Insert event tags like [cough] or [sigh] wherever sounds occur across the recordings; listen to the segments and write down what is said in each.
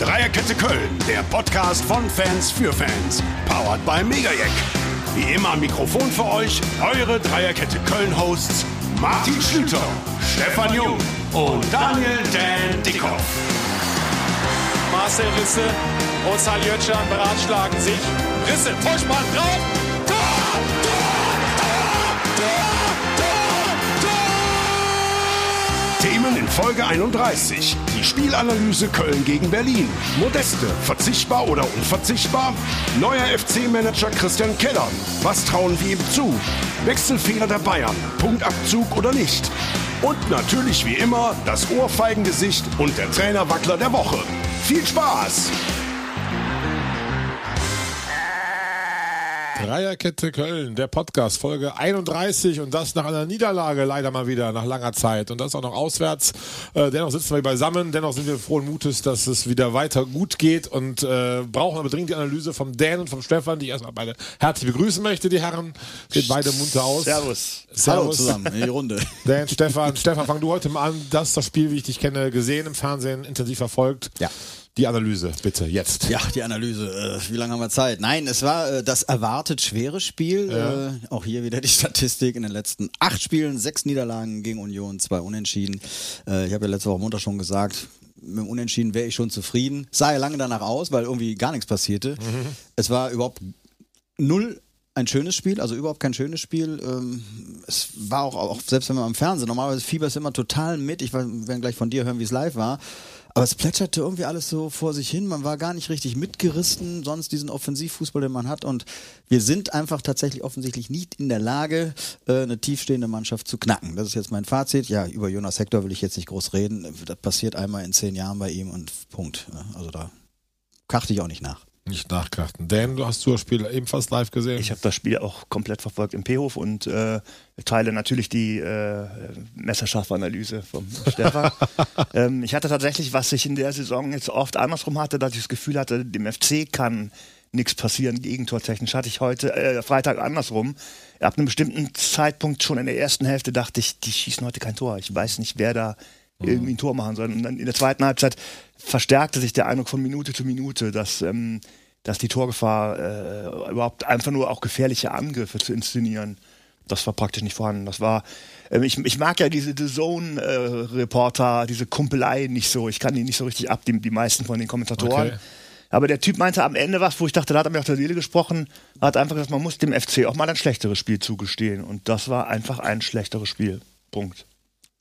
Dreierkette Köln, der Podcast von Fans für Fans. Powered by Megajack. Wie immer am Mikrofon für euch, eure Dreierkette Köln-Hosts Martin Schlüter, Stefan Jung und Daniel Dan Dickhoff. Marcel Risse und Saljötschan beratschlagen sich. Risse, Vollspann drauf. Folge 31. Die Spielanalyse Köln gegen Berlin. Modeste, verzichtbar oder unverzichtbar? Neuer FC-Manager Christian Keller. Was trauen wir ihm zu? Wechselfehler der Bayern. Punktabzug oder nicht? Und natürlich wie immer das Ohrfeigengesicht und der Trainerwackler der Woche. Viel Spaß! Dreierkette Köln, der Podcast, Folge 31 und das nach einer Niederlage leider mal wieder, nach langer Zeit und das auch noch auswärts. Äh, dennoch sitzen wir beisammen, dennoch sind wir frohen Mutes, dass es wieder weiter gut geht und äh, brauchen aber dringend die Analyse vom Dan und vom Stefan, die ich erstmal beide herzlich begrüßen möchte, die Herren. Geht beide munter aus. Servus. Servus. Hallo zusammen in die Runde. [laughs] Dan, Stefan, Stefan, fang du heute mal an. Das ist das Spiel, wie ich dich kenne, gesehen im Fernsehen, intensiv verfolgt. Ja. Die Analyse, bitte, jetzt. Ja, die Analyse. Äh, wie lange haben wir Zeit? Nein, es war äh, das erwartet schwere Spiel. Ja. Äh, auch hier wieder die [laughs] Statistik in den letzten acht Spielen, sechs Niederlagen gegen Union, zwei Unentschieden. Ich habe ja letzte Woche Montag schon gesagt, mit dem Unentschieden wäre ich schon zufrieden. Sah ja lange danach aus, weil irgendwie gar nichts passierte. Es war überhaupt null ein schönes Spiel, also überhaupt kein schönes Spiel. Ähm, es war auch, auch, selbst wenn man am Fernsehen, normalerweise fieberst immer total mit. Ich werde gleich von dir hören, wie es live war. Aber es plätscherte irgendwie alles so vor sich hin. Man war gar nicht richtig mitgerissen, sonst diesen Offensivfußball, den man hat. Und wir sind einfach tatsächlich offensichtlich nicht in der Lage, äh, eine tiefstehende Mannschaft zu knacken. Das ist jetzt mein Fazit. Ja, über Jonas Hector will ich jetzt nicht groß reden. Das passiert einmal in zehn Jahren bei ihm und Punkt. Also da kachte ich auch nicht nach. Nicht nachgedacht. Dan, du hast du das Spiel ebenfalls live gesehen? Ich habe das Spiel auch komplett verfolgt im P-Hof und äh, teile natürlich die äh, messerscharfe Analyse vom Stefan. [laughs] ähm, ich hatte tatsächlich, was ich in der Saison jetzt oft andersrum hatte, dass ich das Gefühl hatte, dem FC kann nichts passieren, gegentortechnisch. Hatte ich heute, äh, Freitag andersrum. Ab einem bestimmten Zeitpunkt schon in der ersten Hälfte dachte ich, die schießen heute kein Tor. Ich weiß nicht, wer da irgendwie ein Tor machen soll. Und dann in der zweiten Halbzeit verstärkte sich der Eindruck von Minute zu Minute, dass, ähm, dass die Torgefahr äh, überhaupt einfach nur auch gefährliche Angriffe zu inszenieren, das war praktisch nicht vorhanden. Das war, ähm, ich, ich mag ja diese The Zone-Reporter, diese Kumpelei nicht so. Ich kann die nicht so richtig ab, die, die meisten von den Kommentatoren. Okay. Aber der Typ meinte am Ende was, wo ich dachte, da hat er mir auf der Seele gesprochen, hat einfach gesagt, man muss dem FC auch mal ein schlechteres Spiel zugestehen. Und das war einfach ein schlechteres Spiel. Punkt.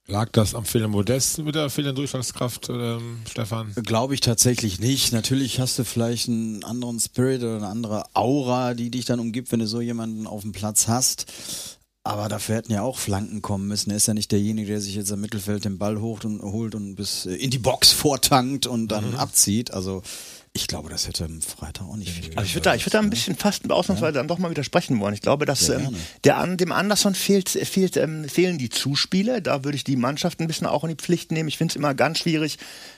Lag das am fehlenden Modest mit der fehlenden Durchschlagskraft, ähm, Stefan? Glaube ich tatsächlich nicht. Natürlich hast du vielleicht einen anderen Spirit oder eine andere Aura, die dich dann umgibt, wenn du so jemanden auf dem Platz hast. Aber dafür hätten ja auch Flanken kommen müssen. Er ist ja nicht derjenige, der sich jetzt im Mittelfeld den Ball holt und holt und bis äh, in die Box vortankt und dann abzieht. Also ich glaube, das hätte am Freitag auch nicht viel. Aber ich würde da, ich da ein bisschen fast ausnahmsweise dann doch mal widersprechen wollen. Ich glaube, dass ähm, der an dem Anderson fehlt, fehlt ähm, fehlen die Zuspiele. Da würde ich die Mannschaft ein bisschen auch in die Pflicht nehmen. Ich finde es immer ganz schwierig.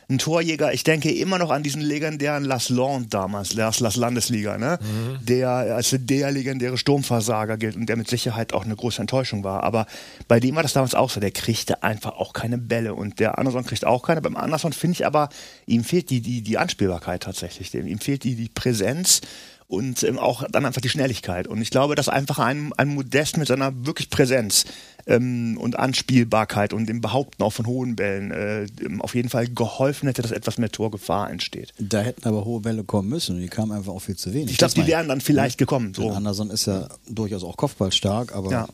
Ein Torjäger, ich denke immer noch an diesen legendären Las Land damals, Las, Las Landesliga, ne? Der als der legendäre Sturmversager gilt und der mit Sicherheit auch eine große Enttäuschung war. Aber bei dem war das damals auch so. Der kriegte einfach auch keine Bälle und der Anderson kriegt auch keine. Beim Anderson finde ich aber, ihm fehlt die, die, die Anspielbarkeit tatsächlich. Dem, ihm fehlt die, die Präsenz und ähm, auch dann einfach die Schnelligkeit. Und ich glaube, dass einfach ein, ein Modest mit seiner wirklich Präsenz ähm, und Anspielbarkeit und dem Behaupten auch von hohen Bällen äh, auf jeden Fall geholfen hätte, dass etwas mehr Torgefahr entsteht. Da hätten aber hohe Bälle kommen müssen und die kamen einfach auch viel zu wenig. Ich glaube, die wären dann vielleicht gekommen. So. So. Anderson ist ja durchaus auch kopfballstark, aber Ja.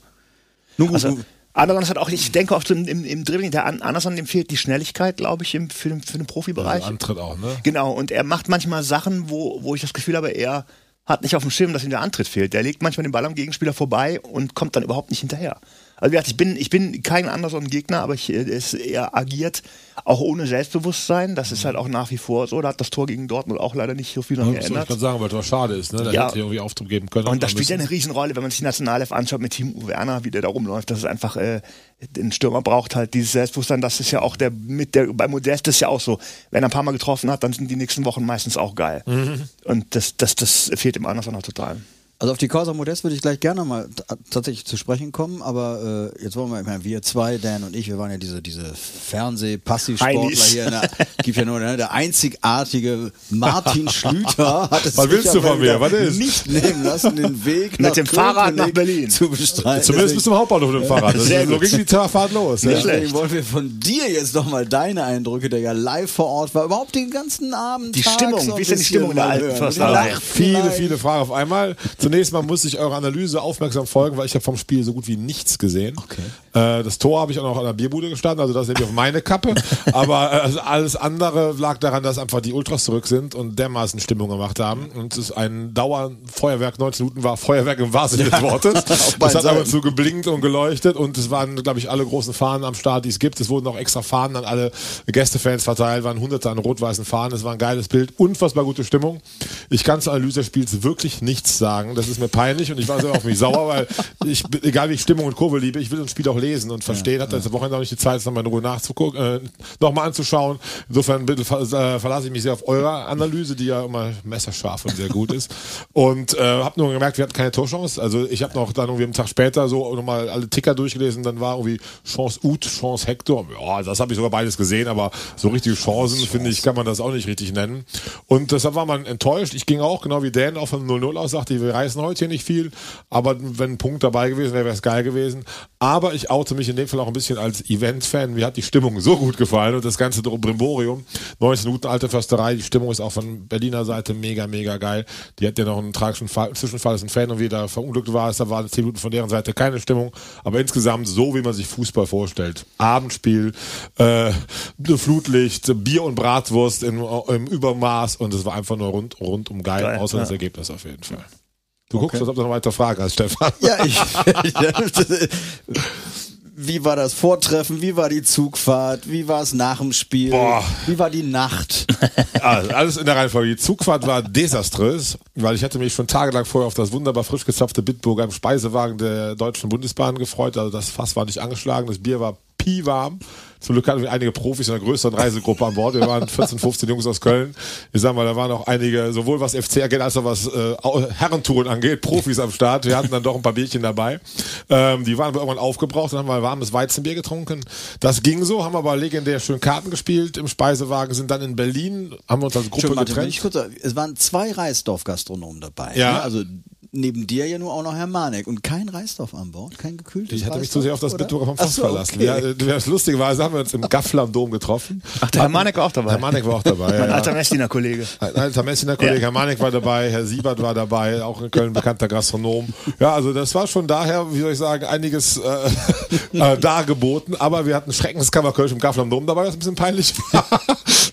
nun gut, Also, Anderson hat auch, ich denke auch so im, im, im Dribbling, der An- Anderson, dem fehlt die Schnelligkeit, glaube ich, im, für, den, für den Profibereich. Also Antritt auch, ne? Genau, und er macht manchmal Sachen, wo, wo ich das Gefühl habe, er hat nicht auf dem Schirm, dass ihm der Antritt fehlt. Der legt manchmal den Ball am Gegenspieler vorbei und kommt dann überhaupt nicht hinterher. Also wie gesagt, ich bin, ich bin kein anderson Gegner, aber ich, äh, es, er agiert auch ohne Selbstbewusstsein. Das ist halt auch nach wie vor so. Da hat das Tor gegen Dortmund auch leider nicht so viel noch ich geändert. gerade sagen, weil das schade ist, ne? Da Ja. hätte irgendwie Auftritt geben können. Und das spielt ja eine Riesenrolle, wenn man sich die Nationalelf anschaut mit Timo Werner, wie der da rumläuft. Das ist einfach, äh, ein Stürmer braucht halt dieses Selbstbewusstsein. Das ist ja auch der, mit der, bei Modest ist ja auch so. Wenn er ein paar Mal getroffen hat, dann sind die nächsten Wochen meistens auch geil. Und das, das, das fehlt dem Anderson auch total. Also auf die Causa Modest würde ich gleich gerne mal tatsächlich zu sprechen kommen, aber äh, jetzt wollen wir, ich meine, wir zwei, Dan und ich, wir waren ja diese, diese Fernseh-Passivsportler hier. Ne, gibt ja nur ne, der einzigartige Martin [laughs] Schlüter hat es Was willst du von mir? Was ist? nicht nehmen lassen, den Weg Mit dem Fahrrad nach Berlin. zu bestreiten. Zumindest bis zum Hauptbahnhof mit dem [laughs] Fahrrad. Das Sehr ist, so ging die Fahrt los. Ja. Nicht Deswegen schlecht. wollen wir von dir jetzt noch mal deine Eindrücke, der ja live vor Ort war, überhaupt den ganzen Abend. Die Stimmung, wie ist denn die Stimmung in der alten Viele, viele Fragen auf einmal. Zunächst mal muss ich eure Analyse aufmerksam folgen, weil ich habe vom Spiel so gut wie nichts gesehen. Okay. Äh, das Tor habe ich auch noch an der Bierbude gestanden, also das nehme ich auf meine Kappe. [laughs] Aber äh, also alles andere lag daran, dass einfach die Ultras zurück sind und dermaßen Stimmung gemacht haben. Und es ist ein Dauerfeuerwerk, 19 Minuten war Feuerwerk im wahrsten Sinne des Wortes. [laughs] Das beiden hat aber zu geblinkt und geleuchtet und es waren, glaube ich, alle großen Fahnen am Start, die es gibt. Es wurden auch extra Fahnen an alle Gästefans verteilt, waren hunderte an rot-weißen Fahnen. Es war ein geiles Bild, unfassbar gute Stimmung. Ich kann zur Analyse des Spiels wirklich nichts sagen. Das ist mir peinlich und ich war so auf mich sauer, weil ich, egal wie ich Stimmung und Kurve liebe, ich will ein Spiel auch lesen und verstehen. Hatte das Wochenende auch nicht die Zeit, es nochmal in Ruhe nachzugucken, äh, nochmal anzuschauen. Insofern bitte äh, verlasse ich mich sehr auf eure Analyse, die ja immer messerscharf und sehr gut ist. Und äh, habe nur gemerkt, wir hatten keine Torchance. Also ich habe noch dann irgendwie einen Tag später so nochmal alle Ticker durchgelesen, dann war irgendwie Chance Ut, Chance Hector. Ja, das habe ich sogar beides gesehen, aber so richtige Chancen, finde ich, kann man das auch nicht richtig nennen. Und deshalb war man enttäuscht. Ich ging auch, genau wie Dan, auch von 0-0 aus, sagte, wir reißen heute hier nicht viel, aber wenn ein Punkt dabei gewesen wäre, wäre es geil gewesen. Aber ich oute mich in dem Fall auch ein bisschen als Event-Fan. Mir hat die Stimmung so gut gefallen und das ganze Brimborium. 19 Minuten alte Försterei, die Stimmung ist auch von Berliner Seite mega, mega geil. Die hat ja noch einen tragischen Fall, Zwischenfall, ist ein Fan und wie da verunglückt war, ist, da war 10 Minuten von deren Seite keine Stimmung. Aber insgesamt so, wie man sich Fußball vorstellt. Abendspiel, äh, Flutlicht, Bier und Bratwurst im, im Übermaß und es war einfach nur rund, rundum geil, Geil, außer das ja. Ergebnis auf jeden Fall. Du guckst, als ob du noch weiter Fragen hast, Stefan. Ja, ich. [laughs] Wie war das Vortreffen? Wie war die Zugfahrt? Wie war es nach dem Spiel? Boah. Wie war die Nacht? Also [laughs] alles in der Reihenfolge. Die Zugfahrt war desaströs, weil ich hatte mich schon tagelang vorher auf das wunderbar frisch gezapfte Bitburger im Speisewagen der Deutschen Bundesbahn gefreut. Also das Fass war nicht angeschlagen, das Bier war piewarm. Zum Glück hatten wir einige Profis in einer größeren Reisegruppe an Bord. Wir waren [laughs] 14, 15 Jungs aus Köln. Ich sag mal, da waren auch einige, sowohl was FC angeht, als auch was äh, Herrentouren angeht, Profis am Start. Wir hatten dann doch ein paar Bierchen dabei. Ähm, die waren aber irgendwann aufgebraucht, dann haben wir warmes Weizenbier getrunken. Das ging so, haben aber legendär schön Karten gespielt im Speisewagen, sind dann in Berlin, haben wir uns als Gruppe Schon, Martin, getrennt. kurz, es waren zwei Reisdorf-Gastronomen dabei. Ja. Ne? Also neben dir ja nur auch noch Herr Manek und kein Reisdorf an Bord, kein gekühltes Ich hatte mich zu sehr auf das? Bitburger vom Fass so, verlassen. okay. Ja, das Lustige war, haben wir uns im [laughs] Gaffler am Dom getroffen. Ach, der Herr Manek war auch dabei. Herr Manek war auch dabei. [laughs] ja, Mein ja. alter Messdiener Kollege. Ein alter Messiner Kollege, Ja. Herr Manek war dabei, Herr Siebert war dabei, auch in Köln bekannter Gastronom. Ja, also das war schon daher, wie soll ich sagen, einiges äh, [laughs] äh, dargeboten, aber wir hatten Schreckenskammer Kölsch im Gaffel am Dom dabei, was ein bisschen peinlich war.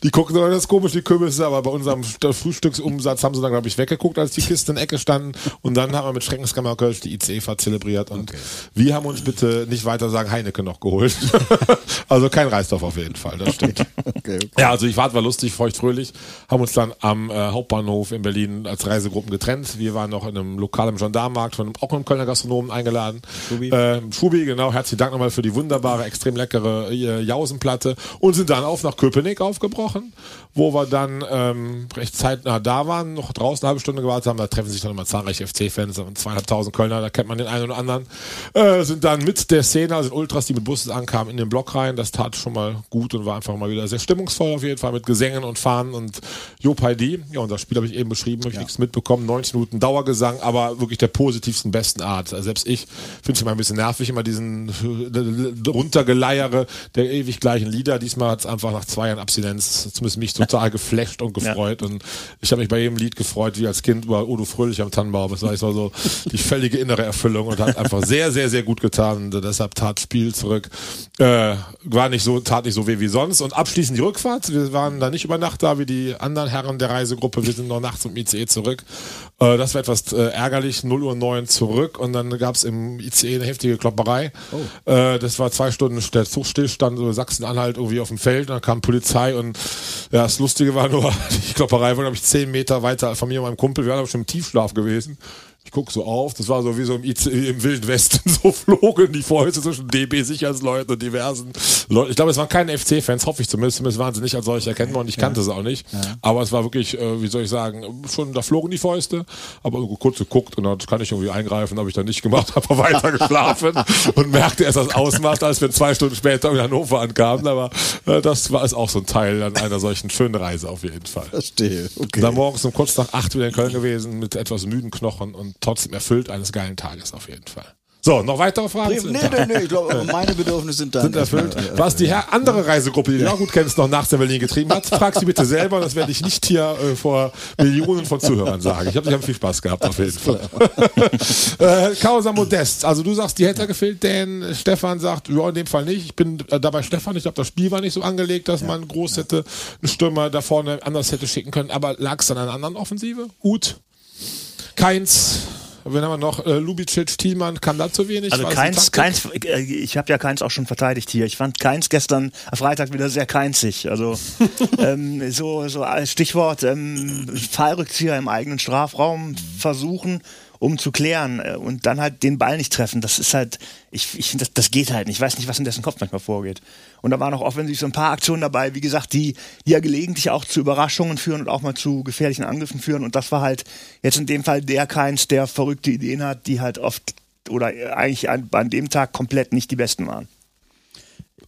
Die gucken so, das komisch, die Kürbisse, aber bei unserem St- Frühstücksumsatz haben sie dann, glaube ich, weggeguckt, als die Kisten in der Ecke standen. Und dann haben wir mit Schreckenskammer Kölsch die ICE-Fahrt zelebriert. Und wir haben uns bitte nicht weiter sagen Heineken noch geholt. [laughs] also kein Reisdorf auf jeden Fall, das stimmt. [laughs] Okay. Ja, also die Fahrt war lustig, feucht fröhlich. Haben uns dann am äh, Hauptbahnhof in Berlin als Reisegruppen getrennt. Wir waren noch in einem Lokal im Gendarmenmarkt von einem, auch einem Kölner Gastronomen eingeladen. Schubi. Äh, Schubi, genau. Herzlichen Dank nochmal für die wunderbare, extrem leckere äh, Jausenplatte. Und sind dann auf nach Köpenick aufgebrochen, wo wir dann ähm, recht zeitnah da waren, noch draußen eine halbe Stunde gewartet haben. Da treffen sich dann immer zahlreiche FC-Fans und zweieinhalbtausend Kölner, da kennt man den einen oder anderen. Äh, sind dann mit der Szene, also Ultras, die mit Bussen ankamen, in den Block rein. Das tat schon mal gut und war einfach mal wieder sehr stimmungsvoll auf jeden Fall mit Gesängen und Fahnen und Jopaidi. Ja, und das Spiel habe ich eben beschrieben, habe ich nichts mitbekommen. 90 Minuten Dauergesang, aber wirklich der positivsten, besten Art. Also selbst ich finde es immer ein bisschen nervig, immer diesen äh, runtergeleiere der ewig gleichen Lieder. Diesmal hat es einfach nach zwei Jahren Abstinenz zumindest mich total geflasht und gefreut. Und ich habe mich bei jedem Lied gefreut, wie als Kind über Udo Fröhlich am Tannenbaum. Das war ich so so die völlige innere Erfüllung und hat einfach sehr, sehr, sehr gut getan. Und deshalb tat Spiel zurück. Äh, war nicht so, tat nicht so weh wie sonst. Und abschließend die Rückfahrt. Wir waren da nicht über Nacht da wie die anderen Herren der Reisegruppe. Wir sind noch nachts dem ICE zurück. Äh, das war etwas äh, ärgerlich. 0 Uhr 9 zurück und dann gab es im ICE eine heftige Klopperei. Äh, das war zwei Stunden der Zugstillstand, so Sachsen-Anhalt irgendwie auf dem Feld. Dann kam Polizei und ja, das Lustige war nur, [laughs] die Klopperei war, glaube ich, zehn Meter weiter von mir und meinem Kumpel. Wir waren aber schon im Tiefschlaf gewesen. Ich guck so auf, das war so wie so im, IC, im Wilden Westen, [laughs] so flogen die Fäuste zwischen DB-Sicherheitsleuten und diversen Leuten. Ich glaube, es waren keine FC-Fans, hoffe ich zumindest, zumindest waren sie nicht als solche erkennbar und ich kannte sie auch nicht. Aber es war wirklich, äh, wie soll ich sagen, schon, da flogen die Fäuste, aber kurz geguckt und dann kann ich irgendwie eingreifen, habe ich dann nicht gemacht, habe [laughs] weiter geschlafen [laughs] und merkte erst das Ausmaß, als wir zwei Stunden später in Hannover ankamen. Aber äh, das war ist auch so ein Teil an einer solchen schönen Reise auf jeden Fall. Verstehe. Okay. Dann morgens um kurz nach acht wieder in Köln gewesen mit etwas müden Knochen und trotzdem erfüllt eines geilen Tages auf jeden Fall. So, noch weitere Fragen? Nee, nee, nee, ich glaube, meine Bedürfnisse sind dann sind erfüllt. Was die andere Reisegruppe, die du auch gut kennst, noch nach Berlin getrieben hat, frag sie bitte selber. Das werde ich nicht hier äh, vor Millionen von Zuhörern sagen. Ich habe hab viel Spaß gehabt auf jeden Fall. [laughs] äh, Causa Modest. Also du sagst, die hätte gefehlt, denn Stefan sagt, ja, in dem Fall nicht. Ich bin äh, dabei Stefan. Ich glaube, das Spiel war nicht so angelegt, dass man groß hätte einen Stürmer da vorne anders hätte schicken können. Aber lag es an einer anderen Offensive? Ut, Keins, Wen haben wir noch? Äh, Lubicic, Thielmann, kann da zu wenig? Also keins, keins, äh, ich habe ja keins auch schon verteidigt hier. Ich fand keins gestern am Freitag wieder sehr keinzig. Also [laughs] ähm, so, so als Stichwort ähm, Fallrückzieher im eigenen Strafraum versuchen, um zu klären äh, und dann halt den Ball nicht treffen. Das ist halt, ich, ich finde, das, das geht halt nicht. Ich weiß nicht, was in dessen Kopf manchmal vorgeht. Und da waren auch offensiv so ein paar Aktionen dabei, wie gesagt, die, die ja gelegentlich auch zu Überraschungen führen und auch mal zu gefährlichen Angriffen führen. Und das war halt jetzt in dem Fall der keins, der verrückte Ideen hat, die halt oft oder eigentlich an, an dem Tag komplett nicht die besten waren.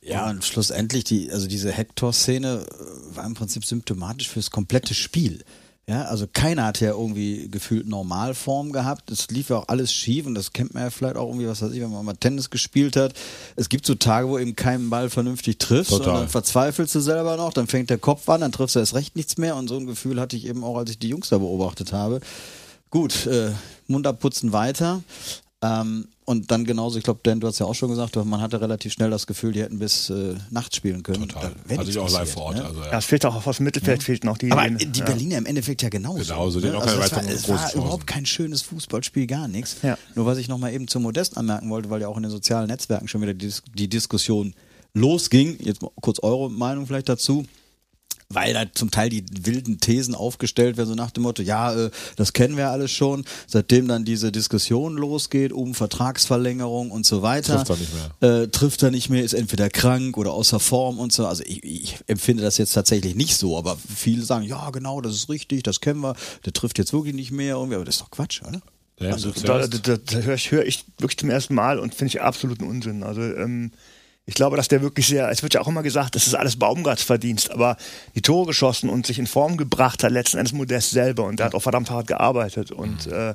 Ja, und schlussendlich, die, also diese Hector-Szene äh, war im Prinzip symptomatisch fürs komplette Spiel. Ja, also keiner hat ja irgendwie gefühlt Normalform gehabt. Es lief ja auch alles schief und das kennt man ja vielleicht auch irgendwie, was weiß ich, wenn man mal Tennis gespielt hat. Es gibt so Tage, wo eben keinen Ball vernünftig triffst Total. und dann verzweifelst du selber noch, dann fängt der Kopf an, dann triffst du erst recht nichts mehr und so ein Gefühl hatte ich eben auch, als ich die Jungs da beobachtet habe. Gut, äh, Mund abputzen weiter. Ähm, und dann genauso, ich glaube, Dan, du hast ja auch schon gesagt, man hatte relativ schnell das Gefühl, die hätten bis äh, nachts spielen können. Total. Da wäre Hatte ich auch live vor Ort. ne? Also, ja. Ja, es fehlt auch aus dem Mittelfeld, fehlt noch die Aber die ja. Berliner im Endeffekt ja genauso. Genauso, die ne? haben auch keine also es war, weiteren es großen war überhaupt kein schönes Fußballspiel, gar nichts. Ja. Nur was ich nochmal eben zu Modest anmerken wollte, weil ja auch in den sozialen Netzwerken schon wieder die, Dis die Diskussion losging. Jetzt mal kurz eure Meinung vielleicht dazu. Weil da zum Teil die wilden Thesen aufgestellt werden, so nach dem Motto, ja, äh, das kennen wir alles schon. Seitdem dann diese Diskussion losgeht um Vertragsverlängerung und so weiter. Trifft er nicht mehr. Äh, trifft er nicht mehr, ist entweder krank oder außer Form und so. Also ich, ich empfinde das jetzt tatsächlich nicht so, aber viele sagen, ja genau, das ist richtig, das kennen wir, der trifft jetzt wirklich nicht mehr irgendwie, aber das ist doch Quatsch, oder? Ja, Also so da, da, da höre ich, hör ich wirklich zum ersten Mal und finde ich absoluten Unsinn. Also ähm, ich glaube, dass der wirklich sehr, es wird ja auch immer gesagt, das ist alles Baumgarts Verdienst, aber die Tore geschossen und sich in Form gebracht hat letzten Endes Modest selber und der hat auch verdammt hart gearbeitet und äh,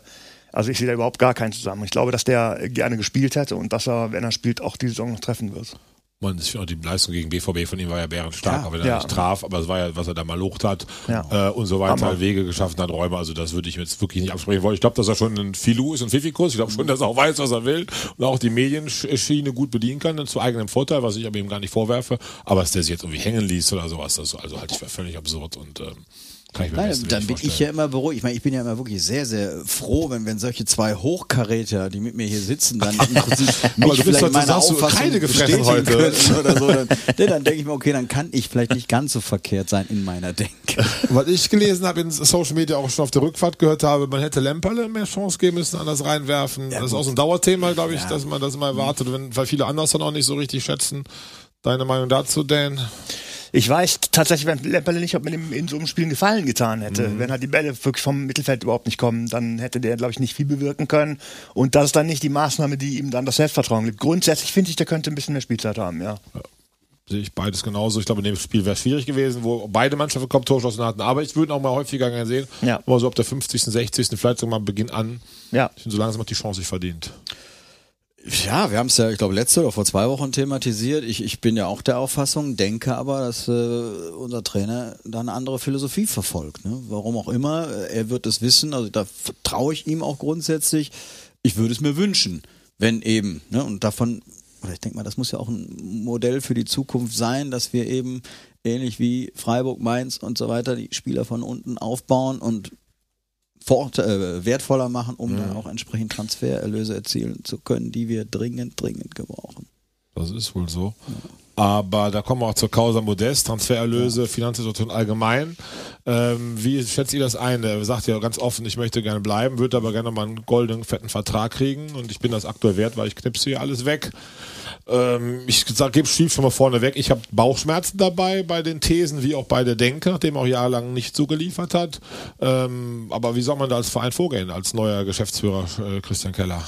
also ich sehe da überhaupt gar keinen zusammen. Ich glaube, dass der gerne gespielt hätte und dass er, wenn er spielt, auch die Saison noch treffen wird. Man, finde auch die Leistung gegen BVB von ihm war ja bärenstark, Ja, aber wenn er ja. nicht traf, aber es war ja, was er da mal locht hat Ja. äh, und so weiter, Hammer. Wege geschaffen hat, Räume, also das würde ich mir jetzt wirklich nicht absprechen wollen. Ich glaube, dass er schon ein Filou ist, ein Pfiffikus, ich glaube schon, dass er auch weiß, was er will und auch die Medienschiene gut bedienen kann, zu eigenem Vorteil, was ich aber ihm gar nicht vorwerfe, aber dass der sich jetzt irgendwie hängen ließ oder sowas, das also halte ich für völlig absurd und ähm, kann ich mir Nein, dann bin ich ja immer beruhigt. Ich meine, ich bin ja immer wirklich sehr, sehr froh, wenn, wenn solche zwei Hochkaräter, die mit mir hier sitzen, dann [laughs] im Prinzip mich vielleicht heute- du, Auffassung Kreide gefressen heute. [laughs] oder so. Dann, dann denke ich mir, okay, dann kann ich vielleicht nicht ganz so verkehrt sein in meiner Denke. [laughs] Was ich gelesen habe in Social Media auch schon auf der Rückfahrt gehört habe, man hätte Lemperle mehr Chance geben müssen, anders reinwerfen. das ist auch so ein Dauerthema, glaube ich, dass man das immer erwartet, wenn, weil viele anders dann auch nicht so richtig schätzen. Deine Meinung dazu, Dan? Ich weiß tatsächlich, wenn Lemperle nicht, ob man ihm in so einem Spiel einen Gefallen getan hätte. Wenn halt die Bälle wirklich vom Mittelfeld überhaupt nicht kommen, dann hätte der, glaube ich, nicht viel bewirken können. Und das ist dann nicht die Maßnahme, die ihm dann das Selbstvertrauen gibt. Grundsätzlich finde ich, der könnte ein bisschen mehr Spielzeit haben, ja. Sehe ich beides genauso. Ich glaube, in dem Spiel wäre es schwierig gewesen, wo beide Mannschaften kaum Torchancen hatten. Aber ich würde auch mal häufiger gerne sehen. Ja. Aber so ab der 50., 60., vielleicht sogar mal Beginn an. Ja. Ich finde, so langsam hat die Chance sich verdient. Ja, wir haben es ja, ich glaube, letzte oder vor zwei Wochen thematisiert. Ich, ich bin ja auch der Auffassung, denke aber, dass äh, unser Trainer da eine andere Philosophie verfolgt. Ne? Warum auch immer, äh, er wird es wissen, also da vertraue ich ihm auch grundsätzlich. Ich würde es mir wünschen, wenn eben, ne? und davon, oder ich denke mal, das muss ja auch ein Modell für die Zukunft sein, dass wir eben ähnlich wie Freiburg, Mainz und so weiter die Spieler von unten aufbauen und fort, äh, wertvoller machen, um dann auch entsprechend Transfererlöse erzielen zu können, die wir dringend, dringend gebrauchen. Das ist wohl so. Aber da kommen wir auch zur Causa Modest, Transfererlöse, Finanzsituation allgemein. Ähm, wie schätzt ihr das ein? Er sagt ja ganz offen, ich möchte gerne bleiben, würde aber gerne mal einen goldenen, fetten Vertrag kriegen und ich bin das aktuell wert, weil ich knipse hier alles weg. Ähm, ich gebe Stief schon mal vorne weg. Ich habe Bauchschmerzen dabei bei den Thesen, wie auch bei der Denke, nachdem er auch jahrelang nicht so geliefert hat. Ähm, aber wie soll man da als Verein vorgehen, als neuer Geschäftsführer äh, Christian Keller?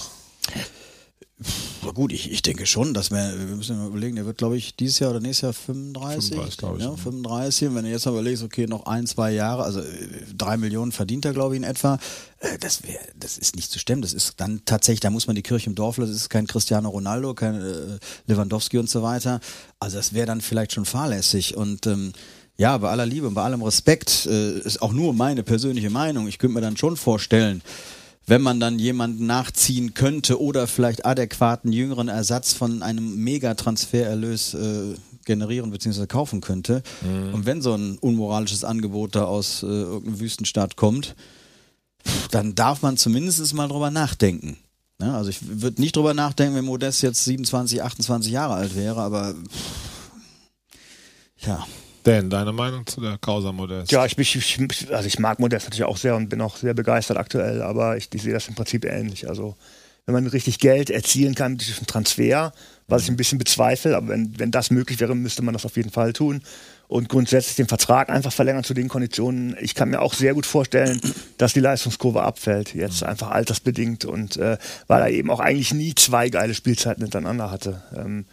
Na gut, ich, ich denke schon, dass wir, wir müssen mal überlegen, der wird, glaube ich, dieses Jahr oder nächstes Jahr 35. 35, glaube ich, Ja, ja. 35. Und wenn du jetzt mal überlegst, okay, noch ein, zwei Jahre, also äh, drei Millionen verdient er, glaube ich, in etwa. Äh, Das wäre, das ist nicht zu stemmen. Das ist dann tatsächlich, da muss man die Kirche im Dorf lassen. Das ist kein Cristiano Ronaldo, kein äh, Lewandowski und so weiter. Also das wäre dann vielleicht schon fahrlässig. Und ähm, ja, bei aller Liebe und bei allem Respekt, äh, ist auch nur meine persönliche Meinung. Ich könnte mir dann schon vorstellen, wenn man dann jemanden nachziehen könnte oder vielleicht adäquaten jüngeren Ersatz von einem Megatransfererlös äh, generieren bzw. kaufen könnte. Und wenn so ein unmoralisches Angebot da aus äh, irgendeinem Wüstenstaat kommt, dann darf man zumindest mal drüber nachdenken. Ne? Also ich würde nicht drüber nachdenken, wenn Modest jetzt 27, 28 Jahre alt wäre, aber ja, Dan, deine Meinung zu der Causa Modest? Ja, ich, ich, ich, also ich mag Modest natürlich auch sehr und bin auch sehr begeistert aktuell, aber ich, sehe das im Prinzip ähnlich. Also wenn man richtig Geld erzielen kann durch einen Transfer, was ich ein bisschen bezweifle, aber wenn, wenn das möglich wäre, müsste man das auf jeden Fall tun. Und grundsätzlich den Vertrag einfach verlängern zu den Konditionen. Ich kann mir auch sehr gut vorstellen, dass die Leistungskurve abfällt, jetzt einfach altersbedingt und äh, weil er eben auch eigentlich nie zwei geile Spielzeiten hintereinander hatte. Ähm,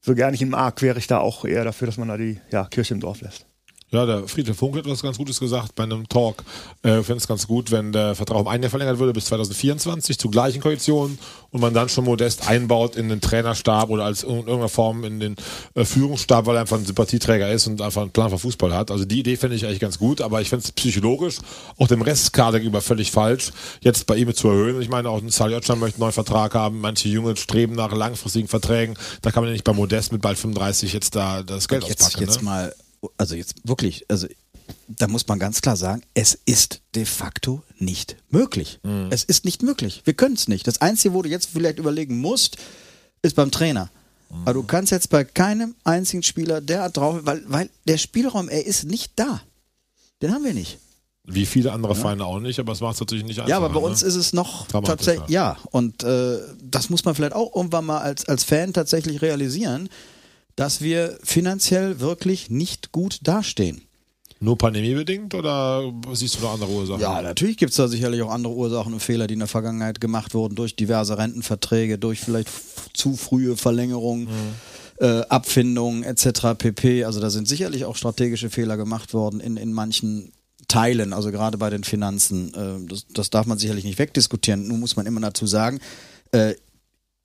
so gerne ich ihn mag, wäre ich da auch eher dafür, dass man da die ja, Kirche im Dorf lässt. Ja, der Friedrich Funk hat was ganz Gutes gesagt bei einem Talk. Äh, Ich finde es ganz gut, wenn der Vertrag um ein Jahr verlängert würde bis 2024 zu gleichen Konditionen und man dann schon Modest einbaut in den Trainerstab oder als in irgendeiner Form in den äh, Führungsstab, weil er einfach ein Sympathieträger ist und einfach einen Plan für Fußball hat. Also die Idee finde ich eigentlich ganz gut, aber ich finde es psychologisch auch dem Restkader gegenüber völlig falsch, jetzt bei ihm zu erhöhen. Ich meine, auch ein Saljotschan möchte einen neuen Vertrag haben, manche Junge streben nach langfristigen Verträgen. Da kann man ja nicht bei Modest mit bald 35 jetzt da das Geld jetzt, auspacken. jetzt ne? mal, also jetzt wirklich, also da muss man ganz klar sagen, es ist de facto nicht möglich. Mhm. Es ist nicht möglich. Wir können es nicht. Das Einzige, wo du jetzt vielleicht überlegen musst, ist beim Trainer. Mhm. Aber du kannst jetzt bei keinem einzigen Spieler derart drauf, weil, weil der Spielraum, er ist nicht da. Den haben wir nicht. Wie viele andere Vereine auch nicht, aber es macht es natürlich nicht einfach. Ja, aber bei ne? uns ist es noch tatsächlich, ja. Und äh, das muss man vielleicht auch irgendwann mal als, als Fan tatsächlich realisieren, dass wir finanziell wirklich nicht gut dastehen. Nur pandemiebedingt oder siehst du noch andere Ursachen? Ja, natürlich gibt es da sicherlich auch andere Ursachen und Fehler, die in der Vergangenheit gemacht wurden, durch diverse Rentenverträge, durch vielleicht zu frühe Verlängerungen, äh, Abfindungen etc. pp. Also da sind sicherlich auch strategische Fehler gemacht worden in, in manchen Teilen, also gerade bei den Finanzen. Äh, das, das darf man sicherlich nicht wegdiskutieren. Nun muss man immer dazu sagen, äh,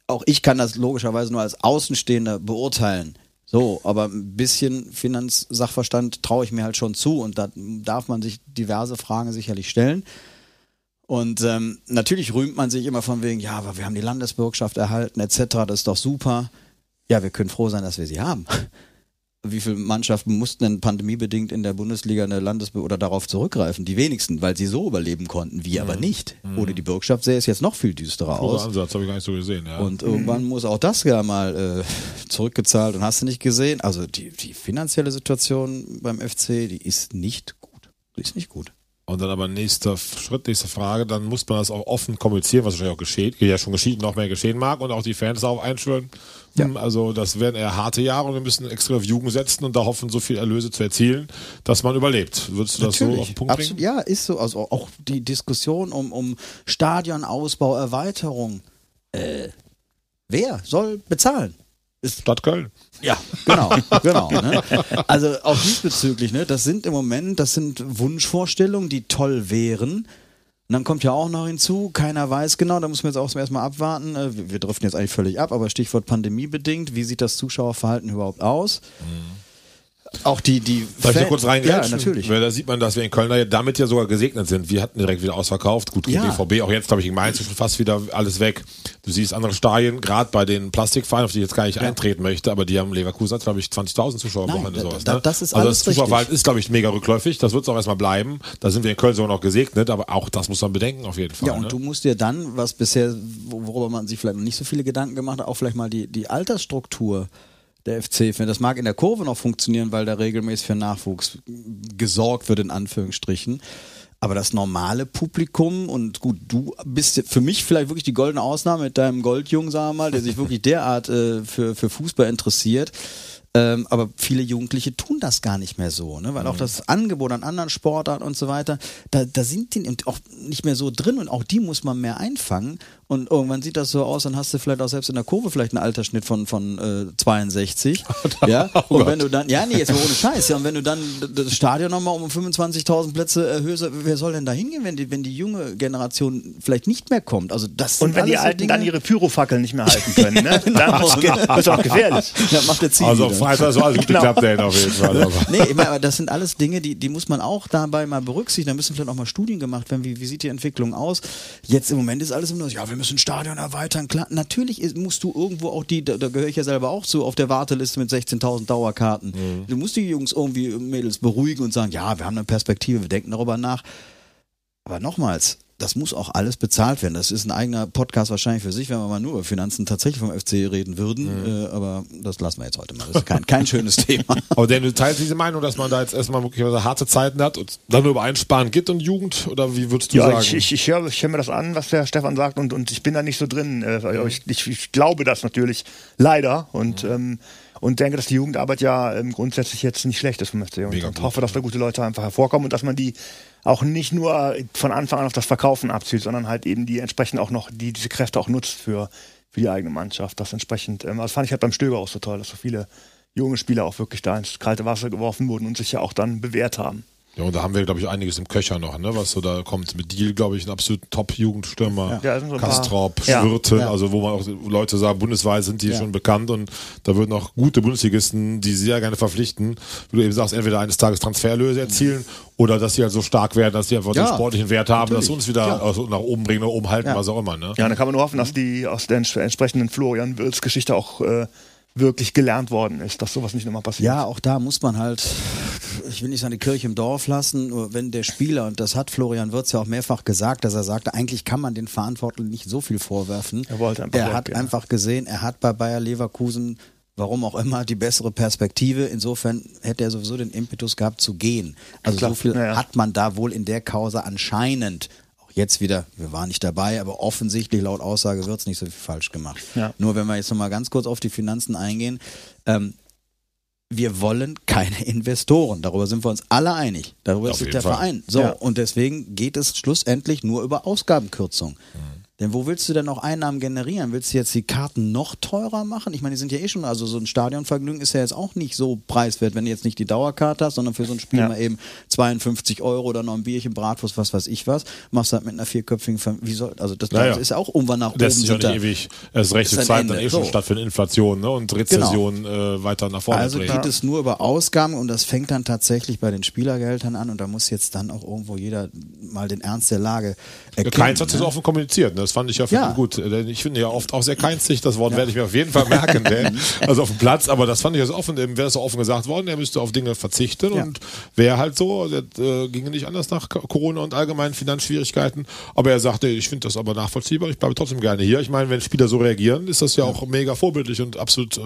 auch ich kann das logischerweise nur als Außenstehender beurteilen. So, aber ein bisschen Finanzsachverstand traue ich mir halt schon zu und da darf man sich diverse Fragen sicherlich stellen. Und ähm, natürlich rühmt man sich immer von wegen, ja, aber wir haben die Landesbürgschaft erhalten etc., das ist doch super. Ja, wir können froh sein, dass wir sie haben. Wie viele Mannschaften mussten denn pandemiebedingt in der Bundesliga eine Landesbür oder darauf zurückgreifen? Die wenigsten, weil sie so überleben konnten, wir aber nicht. Ohne die Bürgschaft sähe es jetzt noch viel düsterer Guter aus. Ansatz, habe ich gar nicht so gesehen. Ja. Und irgendwann muss auch das ja mal äh, zurückgezahlt und hast du nicht gesehen. Also die, die finanzielle Situation beim FC, die ist nicht gut. Die ist nicht gut. Und dann aber nächster Schritt, nächste Frage, dann muss man das auch offen kommunizieren, was wahrscheinlich auch geschieht, ja schon geschieht, noch mehr geschehen mag und auch die Fans darauf einschwören. Hm, Also das werden eher harte Jahre und wir müssen extra auf Jugend setzen und da hoffen, so viel Erlöse zu erzielen, dass man überlebt. Würdest du das so auf den Punkt Absolut, bringen? ja, ist so. Also auch die Diskussion um, um Stadionausbau, Erweiterung. Äh, wer soll bezahlen? Stadt Köln. Ja, genau, [laughs] genau. Ne? Also auch diesbezüglich, ne, das sind im Moment, das sind Wunschvorstellungen, die toll wären. Und dann kommt ja auch noch hinzu, keiner weiß genau, da muss man jetzt auch erstmal abwarten. Äh, Wir, wir driften jetzt eigentlich völlig ab, aber Stichwort pandemiebedingt, wie sieht das Zuschauerverhalten überhaupt aus? Auch die, die Darf ich da kurz Ja, reingrätschen? natürlich. Weil da sieht man, dass wir in Köln ja damit ja sogar gesegnet sind. Wir hatten direkt wieder ausverkauft. Gut, gegen Ja. BVB, auch jetzt, glaube ich, in Mainz ist fast wieder alles weg. Du siehst andere Stadien, gerade bei den Plastikvereinen, auf die ich jetzt gar nicht eintreten möchte, aber die haben Leverkusen, glaube ich, 20.000 Zuschauer am Wochenende. da- sowas, ne? das ist also das Zuschauerverhalten ist, glaube ich, mega rückläufig. Das wird es auch erstmal bleiben. Da sind wir in Köln sogar noch gesegnet, aber auch das muss man bedenken, auf jeden Fall. Ja, und ne? du musst dir dann, was bisher, wo- worüber man sich vielleicht noch nicht so viele Gedanken gemacht hat, auch vielleicht mal die, die Altersstruktur der FC finden. Das mag in der Kurve noch funktionieren, weil da regelmäßig für Nachwuchs gesorgt wird, in Anführungsstrichen. Aber das normale Publikum und gut, du bist für mich vielleicht wirklich die goldene Ausnahme mit deinem Goldjungen, sagen wir mal, der sich wirklich derart äh, für, für Fußball interessiert. Ähm, aber viele Jugendliche tun das gar nicht mehr so, ne? weil auch das Angebot an anderen Sportarten und so weiter, da, da sind die auch nicht mehr so drin und auch die muss man mehr einfangen. Und irgendwann sieht das so aus, dann hast du vielleicht auch selbst in der Kurve vielleicht einen Altersschnitt von, von äh, 62. [laughs] ja, und wenn du dann, ja, nee, jetzt mal ohne Scheiß, ja, und wenn du dann das Stadion nochmal um 25.000 Plätze erhöhst, wer soll denn da hingehen, wenn die, wenn die junge Generation vielleicht nicht mehr kommt? Also das sind Und wenn die so Alten Dinge, dann ihre Pyrofackeln nicht mehr halten können, ne? [laughs] dann Genau. [laughs] wird es auch gefährlich. ja, macht der Ziel also. Freitag soll alles gut Genau. geklappt auf jeden Fall. Nee, ich meine, aber das sind alles Dinge, die, die muss man auch dabei mal berücksichtigen. Da müssen vielleicht auch mal Studien gemacht werden. Wie, wie sieht die Entwicklung aus? Jetzt im Moment ist alles immer so, ja, wir müssen Stadion erweitern. Klar, natürlich ist, musst du irgendwo auch die, da, da gehöre ich ja selber auch zu, auf der Warteliste mit 16.000 Dauerkarten. Du musst die Jungs irgendwie, Mädels beruhigen und sagen, ja, wir haben eine Perspektive, wir denken darüber nach. Aber nochmals, das muss auch alles bezahlt werden. Das ist ein eigener Podcast wahrscheinlich für sich, wenn wir mal nur über Finanzen tatsächlich vom FC reden würden. Äh, aber das lassen wir jetzt heute mal. Das ist kein, kein [laughs] schönes Thema. Aber denn du teilst diese Meinung, dass man da jetzt erstmal möglicherweise harte Zeiten hat und dann nur über Einsparen geht und Jugend? Oder wie würdest du Ja, sagen? ich, ich, ich höre ich hör mir das an, was der Stefan sagt und, und ich bin da nicht so drin. Äh, aber Ich, ich, ich glaube das natürlich leider und, ähm, und denke, dass die Jugendarbeit ja ähm, grundsätzlich jetzt nicht schlecht ist vom FC und, und hoffe, dass da gute Leute einfach hervorkommen und dass man die auch nicht nur von Anfang an auf das Verkaufen abzielt, sondern halt eben die entsprechend auch noch die, diese Kräfte auch nutzt für, für die eigene Mannschaft. Das entsprechend, ähm, das fand ich halt beim Stöger auch so toll, dass so viele junge Spieler auch wirklich da ins kalte Wasser geworfen wurden und sich ja auch dann bewährt haben. Ja, und da haben wir, glaube ich, einiges im Köcher noch, ne? Was so da kommt. Mit Deal, glaube ich, ein absolut Top-Jugendstürmer. Ja, so Kastrop, Ja. Schwirten, Ja. also wo man auch Leute sagen, bundesweit sind die Ja. schon bekannt und da würden auch gute Bundesligisten, die sehr gerne verpflichten, wie du eben sagst, entweder eines Tages Transferlöse erzielen oder dass sie halt so stark werden, dass sie einfach Ja, den sportlichen Wert haben, dass sie uns wieder Ja. also nach oben bringen, nach oben halten, Ja. was auch immer, ne? Ja, dann kann man nur hoffen, dass die aus der ents- entsprechenden Florian Wirtz Geschichte auch äh, wirklich gelernt worden ist, dass sowas nicht nochmal passiert. Ja, auch da muss man halt, ich will nicht seine Kirche im Dorf lassen, nur wenn der Spieler, und das hat Florian Wirtz ja auch mehrfach gesagt, dass er sagte, eigentlich kann man den Verantwortlichen nicht so viel vorwerfen. Er wollte einfach Er hat ja. einfach gesehen, er hat bei Bayer Leverkusen, warum auch immer, die bessere Perspektive. Insofern hätte er sowieso den Impetus gehabt zu gehen. Also Klar, so viel ja, hat man da wohl in der Causa anscheinend jetzt wieder, wir waren nicht dabei, aber offensichtlich laut Aussage wird es nicht so viel falsch gemacht. Ja. Nur wenn wir jetzt nochmal ganz kurz auf die Finanzen eingehen, ähm, wir wollen keine [laughs] Investoren. Darüber sind wir uns alle einig. Darüber Auf ist sich der Fall. Verein. So, Ja. und deswegen geht es schlussendlich nur über Ausgabenkürzung. Mhm. Denn wo willst du denn noch Einnahmen generieren? Willst du jetzt die Karten noch teurer machen? Ich meine, die sind ja eh schon, also so ein Stadionvergnügen ist ja jetzt auch nicht so preiswert, wenn du jetzt nicht die Dauerkarte hast, sondern für so ein Spiel Ja. mal eben 52 Euro oder noch ein Bierchen, Bratwurst, was weiß ich was, machst du halt mit einer vierköpfigen Familie. Wie soll, also das, Ja, ja. das ist auch irgendwann nach Das oben. ist ja nicht ewig. Die ein Zeit dann eh schon So. stattfindet, Inflation ne? und Rezession äh, weiter nach vorne Also geht es nur über Ausgaben und das fängt dann tatsächlich bei den Spielergehältern an und da muss jetzt dann auch irgendwo jeder mal den Ernst der Lage Ja. Keins hat es ne? offen kommuniziert. Ne? Das fand ich ja, Ja. gut. Denn Ich finde ja oft auch sehr keinzig. Das Wort werde ich mir auf jeden Fall merken. [laughs] ne? Also auf dem Platz. Aber das fand ich jetzt offen. Dem wäre es so offen gesagt worden. Er müsste auf Dinge verzichten. Ja. Und wäre halt so. Das äh, ginge nicht anders nach Corona und allgemeinen Finanzschwierigkeiten. Aber er sagte, ich finde das aber nachvollziehbar. Ich bleibe trotzdem gerne hier. Ich meine, wenn Spieler so reagieren, ist das ja auch mega vorbildlich und absolut äh,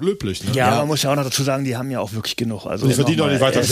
löblich. Ne? Ja, man muss ja auch noch dazu sagen, die haben ja auch wirklich genug. Also Die verdienen auch nicht weiter äh,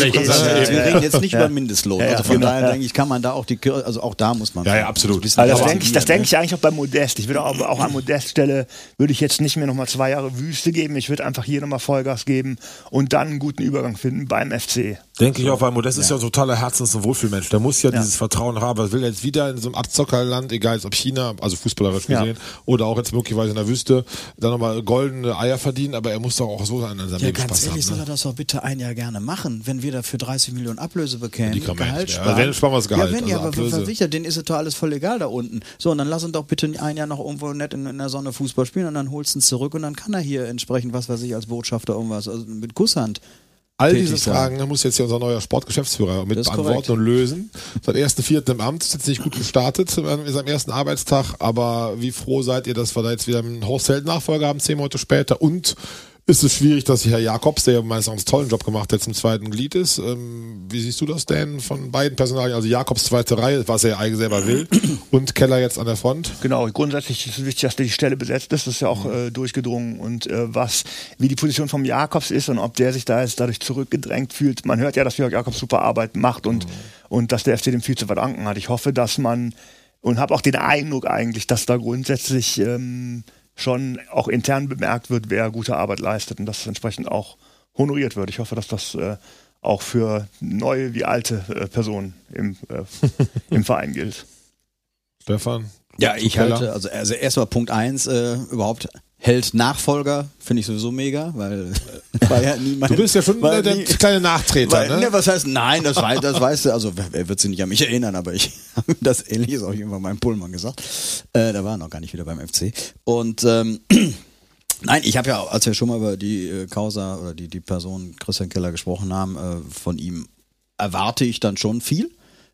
Wir reden jetzt nicht Ja. über Mindestlohn. Ja, ja, also von genau. daher Ja. denke ich, kann man da auch die, Kür- also auch da muss man. Ja, ja, absolut. Also das denke ich, das denke ich eigentlich auch bei Modest. Ich würde auch, auch an Modest-Stelle würde ich jetzt nicht mehr nochmal zwei Jahre Wüste geben. Ich würde einfach hier nochmal Vollgas geben und dann einen guten Übergang finden beim FC. Denke ich auch, weil Modest ist ja so ein totaler Herzens- und Wohlfühlmensch. Der muss ja, dieses Vertrauen haben. Er will jetzt wieder in so einem Abzockerland, egal ob China, also fußballerisch Ja. gesehen, oder auch jetzt möglicherweise in der Wüste, dann nochmal goldene Eier verdienen, aber er muss doch auch so sein in seinem Ja, Leben ganz Spaß ehrlich, soll haben. er Ne? das doch bitte ein Jahr gerne machen, wenn wir dafür 30 Millionen Ablöse bekämen. Die kann man Gehalt echt, ja. sparen. Wenn, sparen wir das Gehalt, Ja, wenn, ja, also aber Ablöse. verwichert, denen ist es doch alles voll egal da unten. So, und dann lass ihn doch bitte ein Jahr noch irgendwo nett in, in der Sonne Fußball spielen und dann holst du ihn zurück und dann kann er hier entsprechend, was weiß ich, als Botschafter irgendwas, also mit Kusshand. All diese sein. Fragen muss jetzt hier unser neuer Sportgeschäftsführer mit beantworten korrekt. und lösen. Seit 1.4. im Amt ist jetzt nicht gut gestartet, ist am ersten Arbeitstag, aber wie froh seid ihr, dass wir da jetzt wieder einen Horst-Held-Nachfolger haben, zehn Monate später und ist es schwierig, dass sich Herr Jakobs, der ja meines Erachtens einen tollen Job gemacht hat, im zweiten Glied ist. Ähm, wie siehst du das denn von beiden Personalien? Also Jakobs zweite Reihe, was er eigentlich selber will, [clears throat] und Keller jetzt an der Front. Genau, grundsätzlich ist es wichtig, dass die Stelle besetzt ist. Das ist ja auch äh, durchgedrungen. Und äh, was, wie die Position vom Jakobs ist und ob der sich da jetzt dadurch zurückgedrängt fühlt. Man hört ja, dass Jörg Jakobs super Arbeit macht und, und dass der FC dem viel zu verdanken hat. Ich hoffe, dass man und habe auch den Eindruck eigentlich, dass da grundsätzlich ähm, schon auch intern bemerkt wird, wer gute Arbeit leistet und dass es entsprechend auch honoriert wird. Ich hoffe, dass das äh, auch für neue wie alte äh, Personen im, äh, im [laughs] Verein gilt. Stefan? Ja, ich halte, also, also erstmal Punkt eins äh, überhaupt Held Nachfolger, finde ich sowieso mega, weil [laughs] war ja nie mein, Du bist ja schon war der, nie- kleine Nachtreter, weil, ne? ne? Was heißt, nein, das, weiß, das weißt du, also wer, wer wird sich nicht an mich erinnern, aber ich [laughs] habe das ähnliches auch irgendwann meinem Pullmann gesagt. Äh, da war er noch gar nicht wieder beim FC. Und ähm, [clears throat] Nein, ich habe ja, als wir schon mal über die äh, Causa oder die, die Person Christian Keller gesprochen haben, äh, von ihm erwarte ich dann schon viel.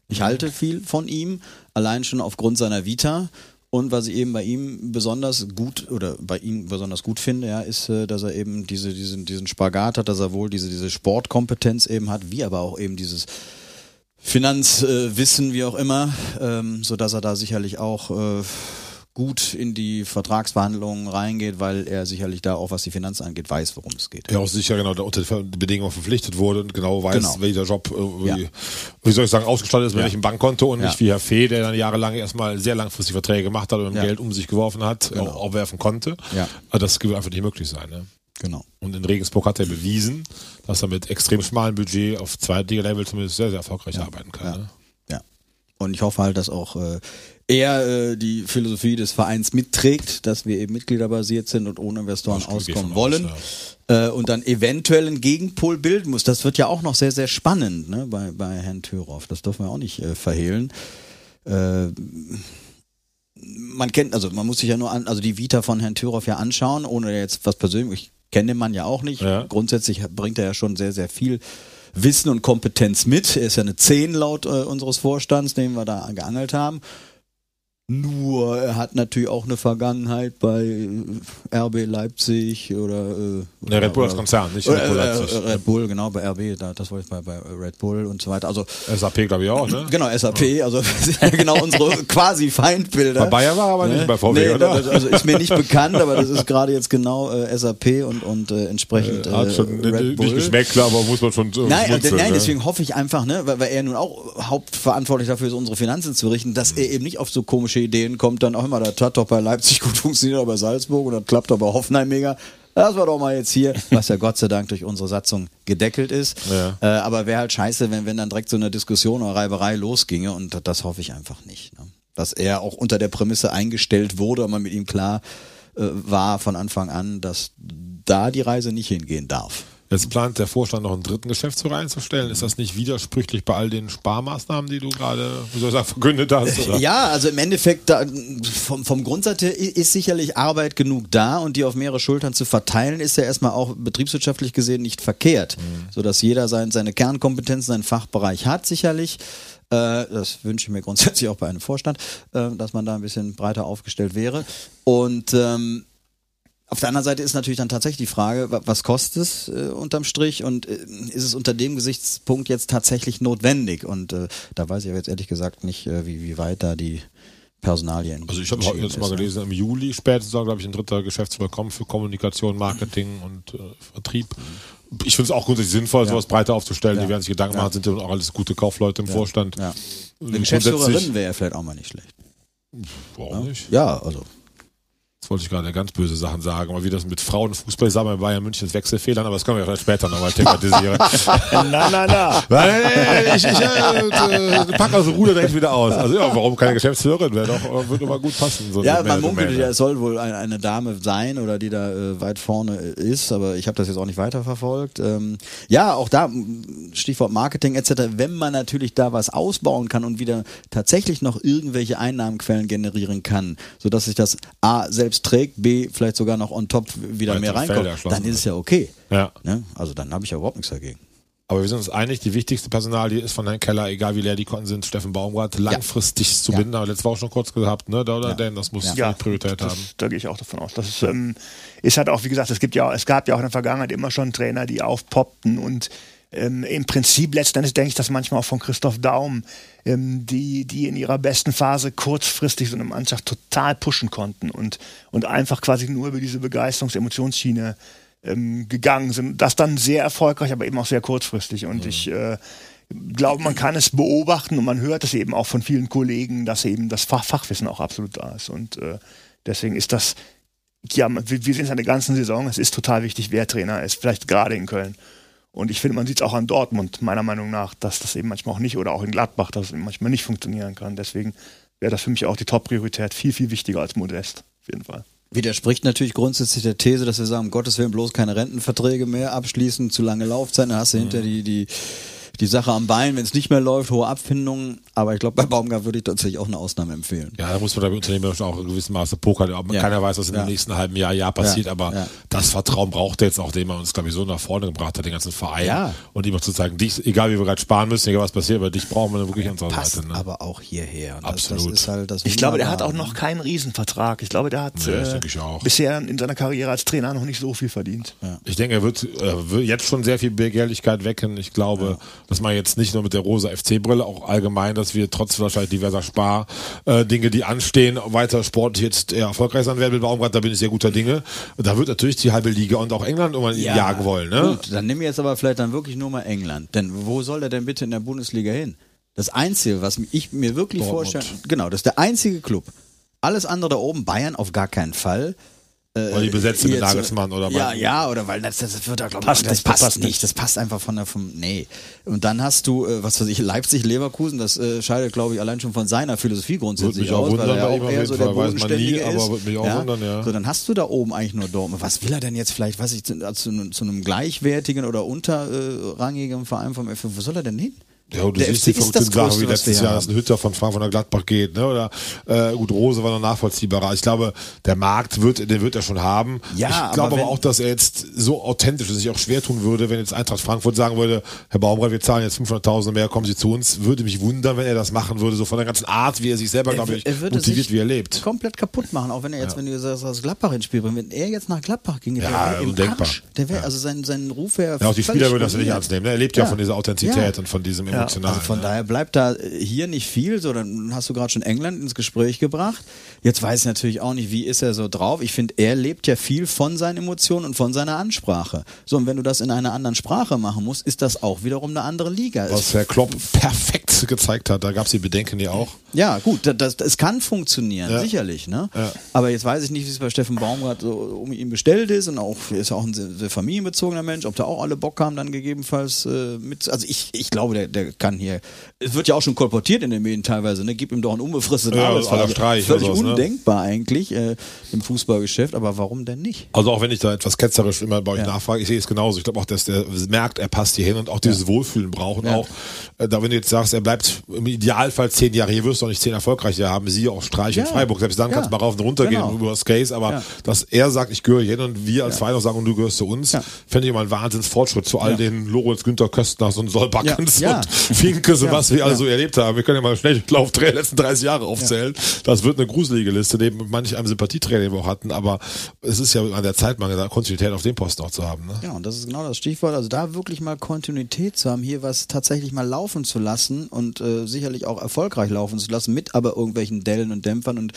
Ich halte viel von ihm, allein schon aufgrund seiner Vita. Und was ich eben bei ihm besonders gut oder bei ihm besonders gut finde, ja, ist, äh, dass er eben diese, diesen, diesen Spagat hat, dass er wohl diese, diese Sportkompetenz eben hat, wie aber auch eben dieses Finanzwissen, wie auch immer, ähm, so dass er da sicherlich auch äh, gut in die Vertragsverhandlungen reingeht, weil er sicherlich da auch, was die Finanzen angeht, weiß, worum es geht. Ja, auch sicher genau, der unter die Bedingungen verpflichtet wurde und genau weiß, Genau. welcher Job, äh, wie, Ja. wie soll ich sagen, ausgestattet ist mit Ja. welchem Bankkonto und Ja. nicht wie Herr Fee, der dann jahrelang erstmal sehr langfristig Verträge gemacht hat und. Geld um sich geworfen hat, Genau. auch aufwerfen konnte. Ja. Aber das wird einfach nicht möglich sein. Ne? Genau. Und in Regensburg hat er bewiesen, dass er mit extrem schmalem Budget auf Zweitliga-Level zumindest sehr, sehr erfolgreich arbeiten kann. Ja. Ne? Ja. Und ich hoffe halt, dass auch äh, er äh, die Philosophie des Vereins mitträgt, dass wir eben mitgliederbasiert sind und ohne Investoren auskommen wollen. aus, Äh, und dann eventuell einen Gegenpol bilden muss. Das wird ja auch noch sehr, sehr spannend ne, bei, bei Herrn Thüroff. Das dürfen wir auch nicht äh, verhehlen. Äh, man kennt, also man muss sich ja nur an, also die Vita von Herrn Thüroff ja anschauen, ohne jetzt was persönlich, ich kenne den Mann ja auch nicht. Ja. Grundsätzlich bringt er ja schon sehr, sehr viel Wissen und Kompetenz mit. Er ist ja eine 10 laut äh, unseres Vorstands, den wir da geangelt haben. Nur er hat natürlich auch eine Vergangenheit bei äh, RB Leipzig oder äh, Ne, Red Bull als Konzern, nicht Red Bull äh, Leipzig. äh, Red Bull, genau, bei RB, da, das wollte ich bei, bei Red Bull und so weiter. Also SAP glaube ich auch, ne? [clears throat] Genau, SAP, also [laughs] ja genau unsere [laughs] quasi Feindbilder. Bei Bayer war er aber nicht bei VW, nee, oder? Das, also ist mir nicht bekannt, aber das ist gerade jetzt genau äh, SAP und, und äh, entsprechend äh, Hat schon Red Bull. nicht geschmeckt, klar, aber muss man schon äh, Nein, nein, ne? deswegen hoffe ich einfach, ne, weil, weil er nun auch hauptverantwortlich dafür ist, unsere Finanzen zu richten, dass Mhm. er eben nicht auf so komische Ideen kommt, dann auch immer, das hat doch bei Leipzig gut funktioniert, aber bei Salzburg und das klappt doch bei Hoffenheim mega. Das war doch mal jetzt hier, was ja Gott sei Dank durch unsere Satzung gedeckelt ist. Ja. Äh, aber wäre halt scheiße, wenn, wenn dann direkt so eine Diskussion oder Reiberei losginge und das, das hoffe ich einfach nicht. Ne? Dass er auch unter der Prämisse eingestellt wurde und man mit ihm klar äh, war von Anfang an, dass da die Reise nicht hingehen darf. Jetzt plant der Vorstand noch einen dritten Geschäftsführer einzustellen. Ist das nicht widersprüchlich bei all den Sparmaßnahmen, die du gerade, verkündet hast? Oder? Ja, also im Endeffekt, da, vom, vom Grundsatz her ist sicherlich Arbeit genug da und die auf mehrere Schultern zu verteilen, ist ja erstmal auch betriebswirtschaftlich gesehen nicht verkehrt. Sodass jeder sein, seine Kernkompetenzen, seinen Fachbereich hat, sicherlich. Äh, Das wünsche ich mir [laughs] grundsätzlich auch bei einem Vorstand, äh, dass man da ein bisschen breiter aufgestellt wäre. Und ähm, auf der anderen Seite ist natürlich dann tatsächlich die Frage, wa- was kostet es äh, unterm Strich und äh, ist es unter dem Gesichtspunkt jetzt tatsächlich notwendig? Und äh, da weiß ich aber jetzt ehrlich gesagt nicht, äh, wie, wie weit da die Personalien. Also ich habe jetzt mal ist, ne? gelesen, im Juli spätestens soll, glaube ich, ein dritter Geschäftsführer kommen für Kommunikation, Marketing und äh, Vertrieb. Ich finde es auch grundsätzlich sinnvoll, sowas breiter aufzustellen. Ja. Die werden sich Gedanken machen, sind ja auch alles gute Kaufleute im Vorstand. Ja. Und Eine Geschäftsführerin wäre ja vielleicht auch mal nicht schlecht. Warum nicht? Ja, also. Jetzt wollte ich gerade ganz böse Sachen sagen, aber wie das mit Frauenfußball sagen bei Bayern München Wechselfehlern, aber das können wir vielleicht später nochmal thematisieren. [laughs] Na, na, na. Nein, ich, ich äh, äh, pack also Ruder direkt wieder aus. Also ja, warum keine Geschäftsführerin? Wäre doch, äh, würde mal gut passen. So Ja, man munkelt ja, es soll wohl eine, eine Dame sein oder die da äh, weit vorne äh, ist, aber ich habe das jetzt auch nicht weiterverfolgt. Ähm, ja, auch da Stichwort Marketing etc. Wenn man natürlich da was ausbauen kann und wieder tatsächlich noch irgendwelche Einnahmenquellen generieren kann, sodass sich das A selbst trägt, B vielleicht sogar noch on top wieder Weitere mehr reinkommt, dann ist es ja okay. Ja. Ne? Also dann habe ich ja überhaupt nichts dagegen. Aber wir sind uns einig, die wichtigste Personalie ist von Herrn Keller, egal wie leer die Konten sind, Steffen Baumgart, langfristig zu Ja. binden. Aber letztes Woche schon kurz gehabt, ne? Da oder Ja. denn, das muss Ja. Priorität das, haben. Da gehe ich auch davon aus. Das ist, ähm, ist halt auch, wie gesagt, es gibt ja, es gab ja auch in der Vergangenheit immer schon Trainer, die aufpoppten und ähm, im Prinzip letztendlich denke ich, dass manchmal auch von Christoph Daum, ähm, die, die in ihrer besten Phase kurzfristig so eine Mannschaft total pushen konnten und, und einfach quasi nur über diese Begeisterungs-Emotionsschiene ähm, gegangen sind. Das dann sehr erfolgreich, aber eben auch sehr kurzfristig. Und ich äh, glaube, man kann es beobachten und man hört es eben auch von vielen Kollegen, dass eben das Fach Fachwissen auch absolut da ist. Und äh, deswegen ist das, ja, wir, wir sehen es an der ganzen Saison, es ist total wichtig, wer Trainer ist, vielleicht gerade in Köln. Und ich finde, man sieht es auch an Dortmund, meiner Meinung nach, dass das eben manchmal auch nicht, oder auch in Gladbach, dass es eben manchmal nicht funktionieren kann. Deswegen wäre das für mich auch die Top-Priorität, viel, viel wichtiger als Modest, auf jeden Fall. Widerspricht natürlich grundsätzlich der These, dass wir sagen, um Gottes Willen bloß keine Rentenverträge mehr abschließen, zu lange Laufzeit, dann hast du hinter die, die, die Sache am Bein, wenn es nicht mehr läuft, hohe Abfindungen. Aber ich glaube, bei Baumgart würde ich tatsächlich auch eine Ausnahme empfehlen. Ja, da muss man da unternehmerisch auch in gewissem Maße pokern. Ja. Keiner weiß, was in Ja. dem nächsten halben Jahr, Jahr passiert. Ja. Aber Ja. das Vertrauen braucht er jetzt auch, den man uns, glaube ich, so nach vorne gebracht hat, den ganzen Verein. Ja. Und ihm auch zu zeigen, dich, egal wie wir gerade sparen müssen, egal was passiert, aber dich brauchen wir wirklich an unserer Seite. Ne? aber auch hierher. Und Absolut. Das, das ist halt das Ich glaube, der hat auch noch keinen Riesenvertrag. Ich glaube, der hat Nee, äh, denke ich auch. bisher in seiner Karriere als Trainer noch nicht so viel verdient. Ich denke, er wird, äh, wird jetzt schon sehr viel Begehrlichkeit wecken. Ich glaube, dass man jetzt nicht nur mit der rosa FC-Brille, auch allgemein, dass wir trotz wahrscheinlich diverser Spar äh, Dinge, die anstehen, weiter sportlich jetzt eher erfolgreich sein werden mit Baumgart. Da bin ich sehr guter Dinge. Da wird natürlich die halbe Liga und auch England irgendwann Ja, jagen wollen. Ne? Gut, dann nimm jetzt aber vielleicht dann wirklich nur mal England. Denn wo soll er denn bitte in der Bundesliga hin? Das Einzige, was ich mir wirklich Dortmund. vorstelle, genau, das ist der einzige Club. Alles andere da oben, Bayern auf gar keinen Fall. Oder die besetzte mit Nagelsmann oder ja, ja, oder weil das, das wird da glaube ich, Passt das nicht, das passt passt nicht, das passt einfach von der vom nee. Und dann hast du äh, was weiß ich Leipzig Leverkusen, das äh, scheidet glaube ich allein schon von seiner Philosophie grundsätzlich aus, wundern weil er auch eher so der Fall. Weiß man nie, Bodenständige aber ist. würde mich auch wundern, ja. So, dann hast du da oben eigentlich nur Dortmund. Was will er denn jetzt vielleicht, weiß ich, zu, zu, zu einem gleichwertigen oder unterrangigen Verein vom FF, wo soll er denn hin? Ja, und du Der siehst die FC ist das verrückten Sachen, wie letztes Jahr, dass ein Hütter von Frankfurt nach Gladbach geht, ne? Oder äh, gut, Rose war noch nachvollziehbarer. Ich glaube, der Markt wird, den wird er schon haben. Ja, ich glaube aber, auch, dass er jetzt so authentisch und sich auch schwer tun würde, wenn jetzt Eintracht Frankfurt sagen würde, Herr Baumgart, wir zahlen jetzt 500.000 mehr, kommen Sie zu uns. Würde mich wundern, wenn er das machen würde, so von der ganzen Art, wie er sich selber, glaube ich, er motiviert, wie er lebt. komplett kaputt machen, auch wenn er jetzt, wenn du sagst, aus Gladbach ins Spiel bringt, wenn er jetzt nach Gladbach ging, der Ja, wäre im undenkbar. Arsch. Der wäre, also sein, sein Ruf wäre Ja, auch die Spieler würden das ja nicht ernst nehmen. Ne? Er lebt ja, Ja. von dieser Authentizität Ja. und von diesem Emotionalen. Also von ne? daher bleibt da hier nicht viel, so dann hast du gerade schon England ins Gespräch gebracht. Jetzt weiß ich natürlich auch nicht, wie ist er so drauf. Ich finde, er lebt ja viel von seinen Emotionen und von seiner Ansprache. So, und wenn du das in einer anderen Sprache machen musst, ist das auch wiederum eine andere Liga. Was Herr Klopp perfekt gezeigt hat, da gab es die Bedenken ja auch. Ja, gut, das, das, es kann funktionieren, Ja. sicherlich, ne? Ja. Aber jetzt weiß ich nicht, wie es bei Steffen Baumgart so um ihn bestellt ist und auch, er ist ja auch ein sehr, sehr familienbezogener Mensch, ob da auch alle Bock haben, dann gegebenenfalls äh, mit, also ich, ich glaube, der, der kann hier, es wird ja auch schon kolportiert in den Medien teilweise, ne? Gib ihm doch einen unbefristeten Ja, Arbeitsvertrag. Streich Völlig sowas, ne? undenkbar eigentlich äh, im Fußballgeschäft, aber warum denn nicht? Also auch wenn ich da etwas ketzerisch immer bei euch Ja. nachfrage, ich sehe es genauso. Ich glaube auch, dass der merkt, er passt hier hin und auch dieses Wohlfühlen braucht. Und Ja. auch, äh, da wenn du jetzt sagst, er bleibt im Idealfall zehn Jahre hier, wirst du auch nicht zehn erfolgreiche haben. Siehe auch Streich in Ja. Freiburg. Selbst dann Ja. kannst du mal rauf und runter Genau. gehen über das Case. Aber Ja. dass er sagt, ich gehöre hier hin und wir als Verein auch sagen, und du gehörst zu uns, Ja. fände ich immer ein Wahnsinnsfortschritt zu all Ja. den Lorenz Günther Köstners und Solbackens Ja. Ja. und Finkes und Ja. was wir alle Ja. so erlebt haben. Wir können ja mal schnell den Lauf der letzten 30 Jahre aufzählen. Das wird eine gruselige Liste, neben manch einem Sympathietrainer, den wir auch hatten. Aber es ist ja an der Zeit mal gesagt, Kontinuität auf dem Posten auch zu haben. Ne? Ja, und das ist genau das Stichwort. Also da wirklich mal Kontinuität zu haben, hier was tatsächlich mal laufen zu lassen und äh, sicherlich auch erfolgreich laufen zu lassen, mit aber irgendwelchen Dellen und Dämpfern und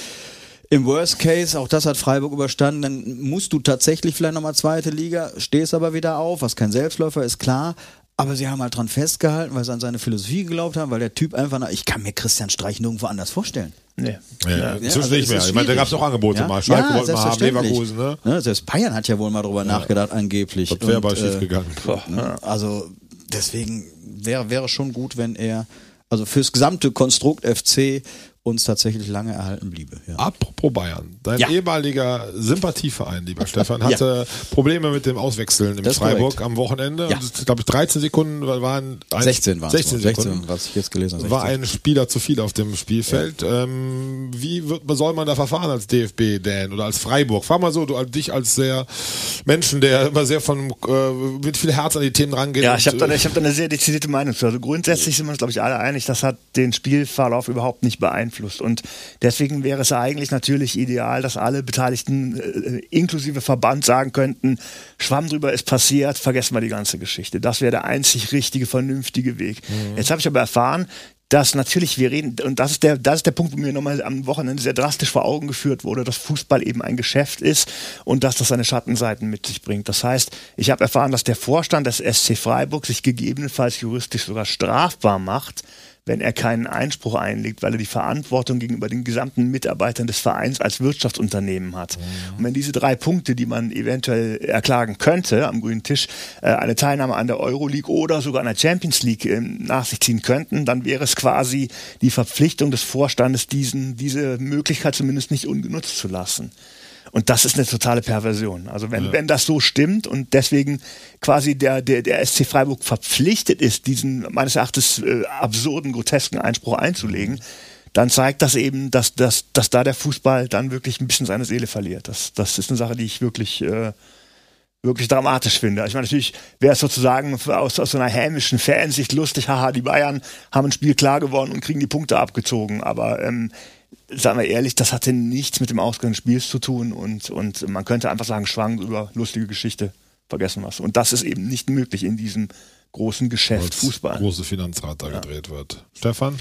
im Worst Case, auch das hat Freiburg überstanden, dann musst du tatsächlich vielleicht nochmal zweite Liga, stehst aber wieder auf, was kein Selbstläufer ist, klar. Aber sie haben halt dran festgehalten, weil sie an seine Philosophie geglaubt haben, weil der Typ einfach, nach, ich kann mir Christian Streich nirgendwo anders vorstellen. Nee. Ja, Ja, inzwischen also nicht mehr. Ich meine, da gab es auch Angebote Ja? mal. Schalke ja, wollten mal haben. Leverkusen, ne? Ne, selbst Bayern hat ja wohl mal drüber nachgedacht, angeblich. Das wäre aber äh, schief gegangen. Ne? Also deswegen wäre wäre schon gut, wenn er also fürs gesamte Konstrukt FC uns tatsächlich lange erhalten bliebe. Ja. Apropos Bayern, dein Ja. ehemaliger Sympathieverein, lieber Stefan, hatte Probleme mit dem Auswechseln ist Freiburg korrekt. am Wochenende. Ja. Und, glaube ich, 13 Sekunden waren ein, 16 waren 16 es. Sekunden. 16, was ich jetzt gelesen habe. War 16. ein Spieler zu viel auf dem Spielfeld. Ähm, wie wird, soll man da verfahren als DFB, Dan, oder als Freiburg? Fahr mal so, du als- dich als sehr Menschen, der immer sehr von äh, mit viel Herz an die Themen rangeht. Ja, ich habe da, äh, ich hab da eine sehr dezidierte Meinung zu. Also grundsätzlich sind wir uns, glaube ich, alle einig, das hat den Spielverlauf überhaupt nicht beeinflusst. Und deswegen wäre es eigentlich natürlich ideal, dass alle Beteiligten äh, inklusive Verband sagen könnten, Schwamm drüber ist passiert, vergessen wir die ganze Geschichte. Das wäre der einzig richtige, vernünftige Weg. Jetzt habe ich aber erfahren, dass natürlich wir reden, und das ist der, das ist der Punkt, wo mir nochmal am Wochenende sehr drastisch vor Augen geführt wurde, dass Fußball eben ein Geschäft ist und dass das seine Schattenseiten mit sich bringt. Das heißt, ich habe erfahren, dass der Vorstand des SC Freiburg sich gegebenenfalls juristisch sogar strafbar macht, wenn er keinen Einspruch einlegt, weil er die Verantwortung gegenüber den gesamten Mitarbeitern des Vereins als Wirtschaftsunternehmen hat. Und wenn diese drei Punkte, die man eventuell erklagen könnte am grünen Tisch, äh, eine Teilnahme an der Euroleague oder sogar an der Champions League ähm, nach sich ziehen könnten, dann wäre es quasi die Verpflichtung des Vorstandes, diesen, diese Möglichkeit zumindest nicht ungenutzt zu lassen. Und das ist eine totale Perversion. Also wenn, wenn das so stimmt und deswegen quasi der, der, der SC Freiburg verpflichtet ist, diesen meines Erachtens äh, absurden, grotesken Einspruch einzulegen, dann zeigt das eben, dass, dass, dass da der Fußball dann wirklich ein bisschen seine Seele verliert. Das, das ist eine Sache, die ich wirklich, äh, wirklich dramatisch finde. Ich meine, natürlich wäre es sozusagen aus, aus so einer hämischen Fansicht lustig, haha, die Bayern haben ein Spiel klar gewonnen und kriegen die Punkte abgezogen. Aber ähm, sagen wir ehrlich, das hatte nichts mit dem Ausgang des Spiels zu tun und, und man könnte einfach sagen, schwang über lustige Geschichte, vergessen was. Und das ist eben nicht möglich in diesem großen Geschäft als Fußball. große Finanzrad da gedreht wird. Stefan?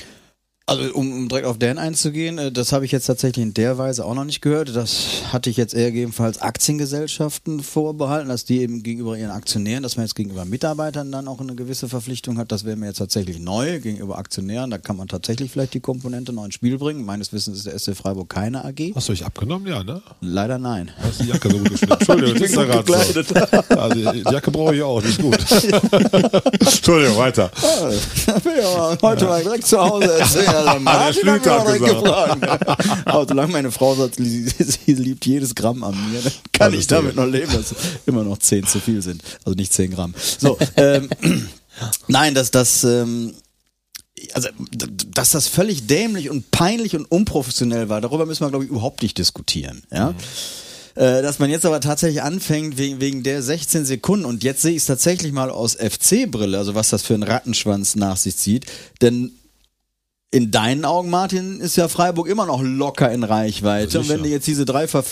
Also um, um direkt auf Dan einzugehen, äh, das habe ich jetzt tatsächlich in der Weise auch noch nicht gehört. Das hatte ich jetzt eher gegebenenfalls Aktiengesellschaften vorbehalten, dass die eben gegenüber ihren Aktionären, dass man jetzt gegenüber Mitarbeitern dann auch eine gewisse Verpflichtung hat. Das wäre mir jetzt tatsächlich neu gegenüber Aktionären. Da kann man tatsächlich vielleicht die Komponente noch ins Spiel bringen. Meines Wissens ist der SC Freiburg keine AG. Hast du dich abgenommen? Ja, ne? Leider nein. Hast die Jacke so gut geschnitten. Entschuldigung, das ist ja gut gerade so. Also, die Jacke brauche ich auch, die ist gut. [laughs] Entschuldigung, weiter. [laughs] Ja, heute mal direkt zu Hause erzählen. Also Martin hat Schlüter auch direkt gesagt. Aber solange meine Frau sagt, sie, sie liebt jedes Gramm an mir, dann kann ich damit noch leben, dass immer noch 10 zu viel sind. Also nicht 10 Gramm. So, ähm, nein, dass das, ähm, also, dass das völlig dämlich und peinlich und unprofessionell war, darüber müssen wir, glaube ich, überhaupt nicht diskutieren. Ja. Äh, Dass man jetzt aber tatsächlich anfängt wegen, wegen der 16 Sekunden und jetzt sehe ich es tatsächlich mal aus FC-Brille, also was das für ein Rattenschwanz nach sich zieht, denn in deinen Augen, Martin, ist ja Freiburg immer noch locker in Reichweite. Ja, und wenn die jetzt diese drei Ver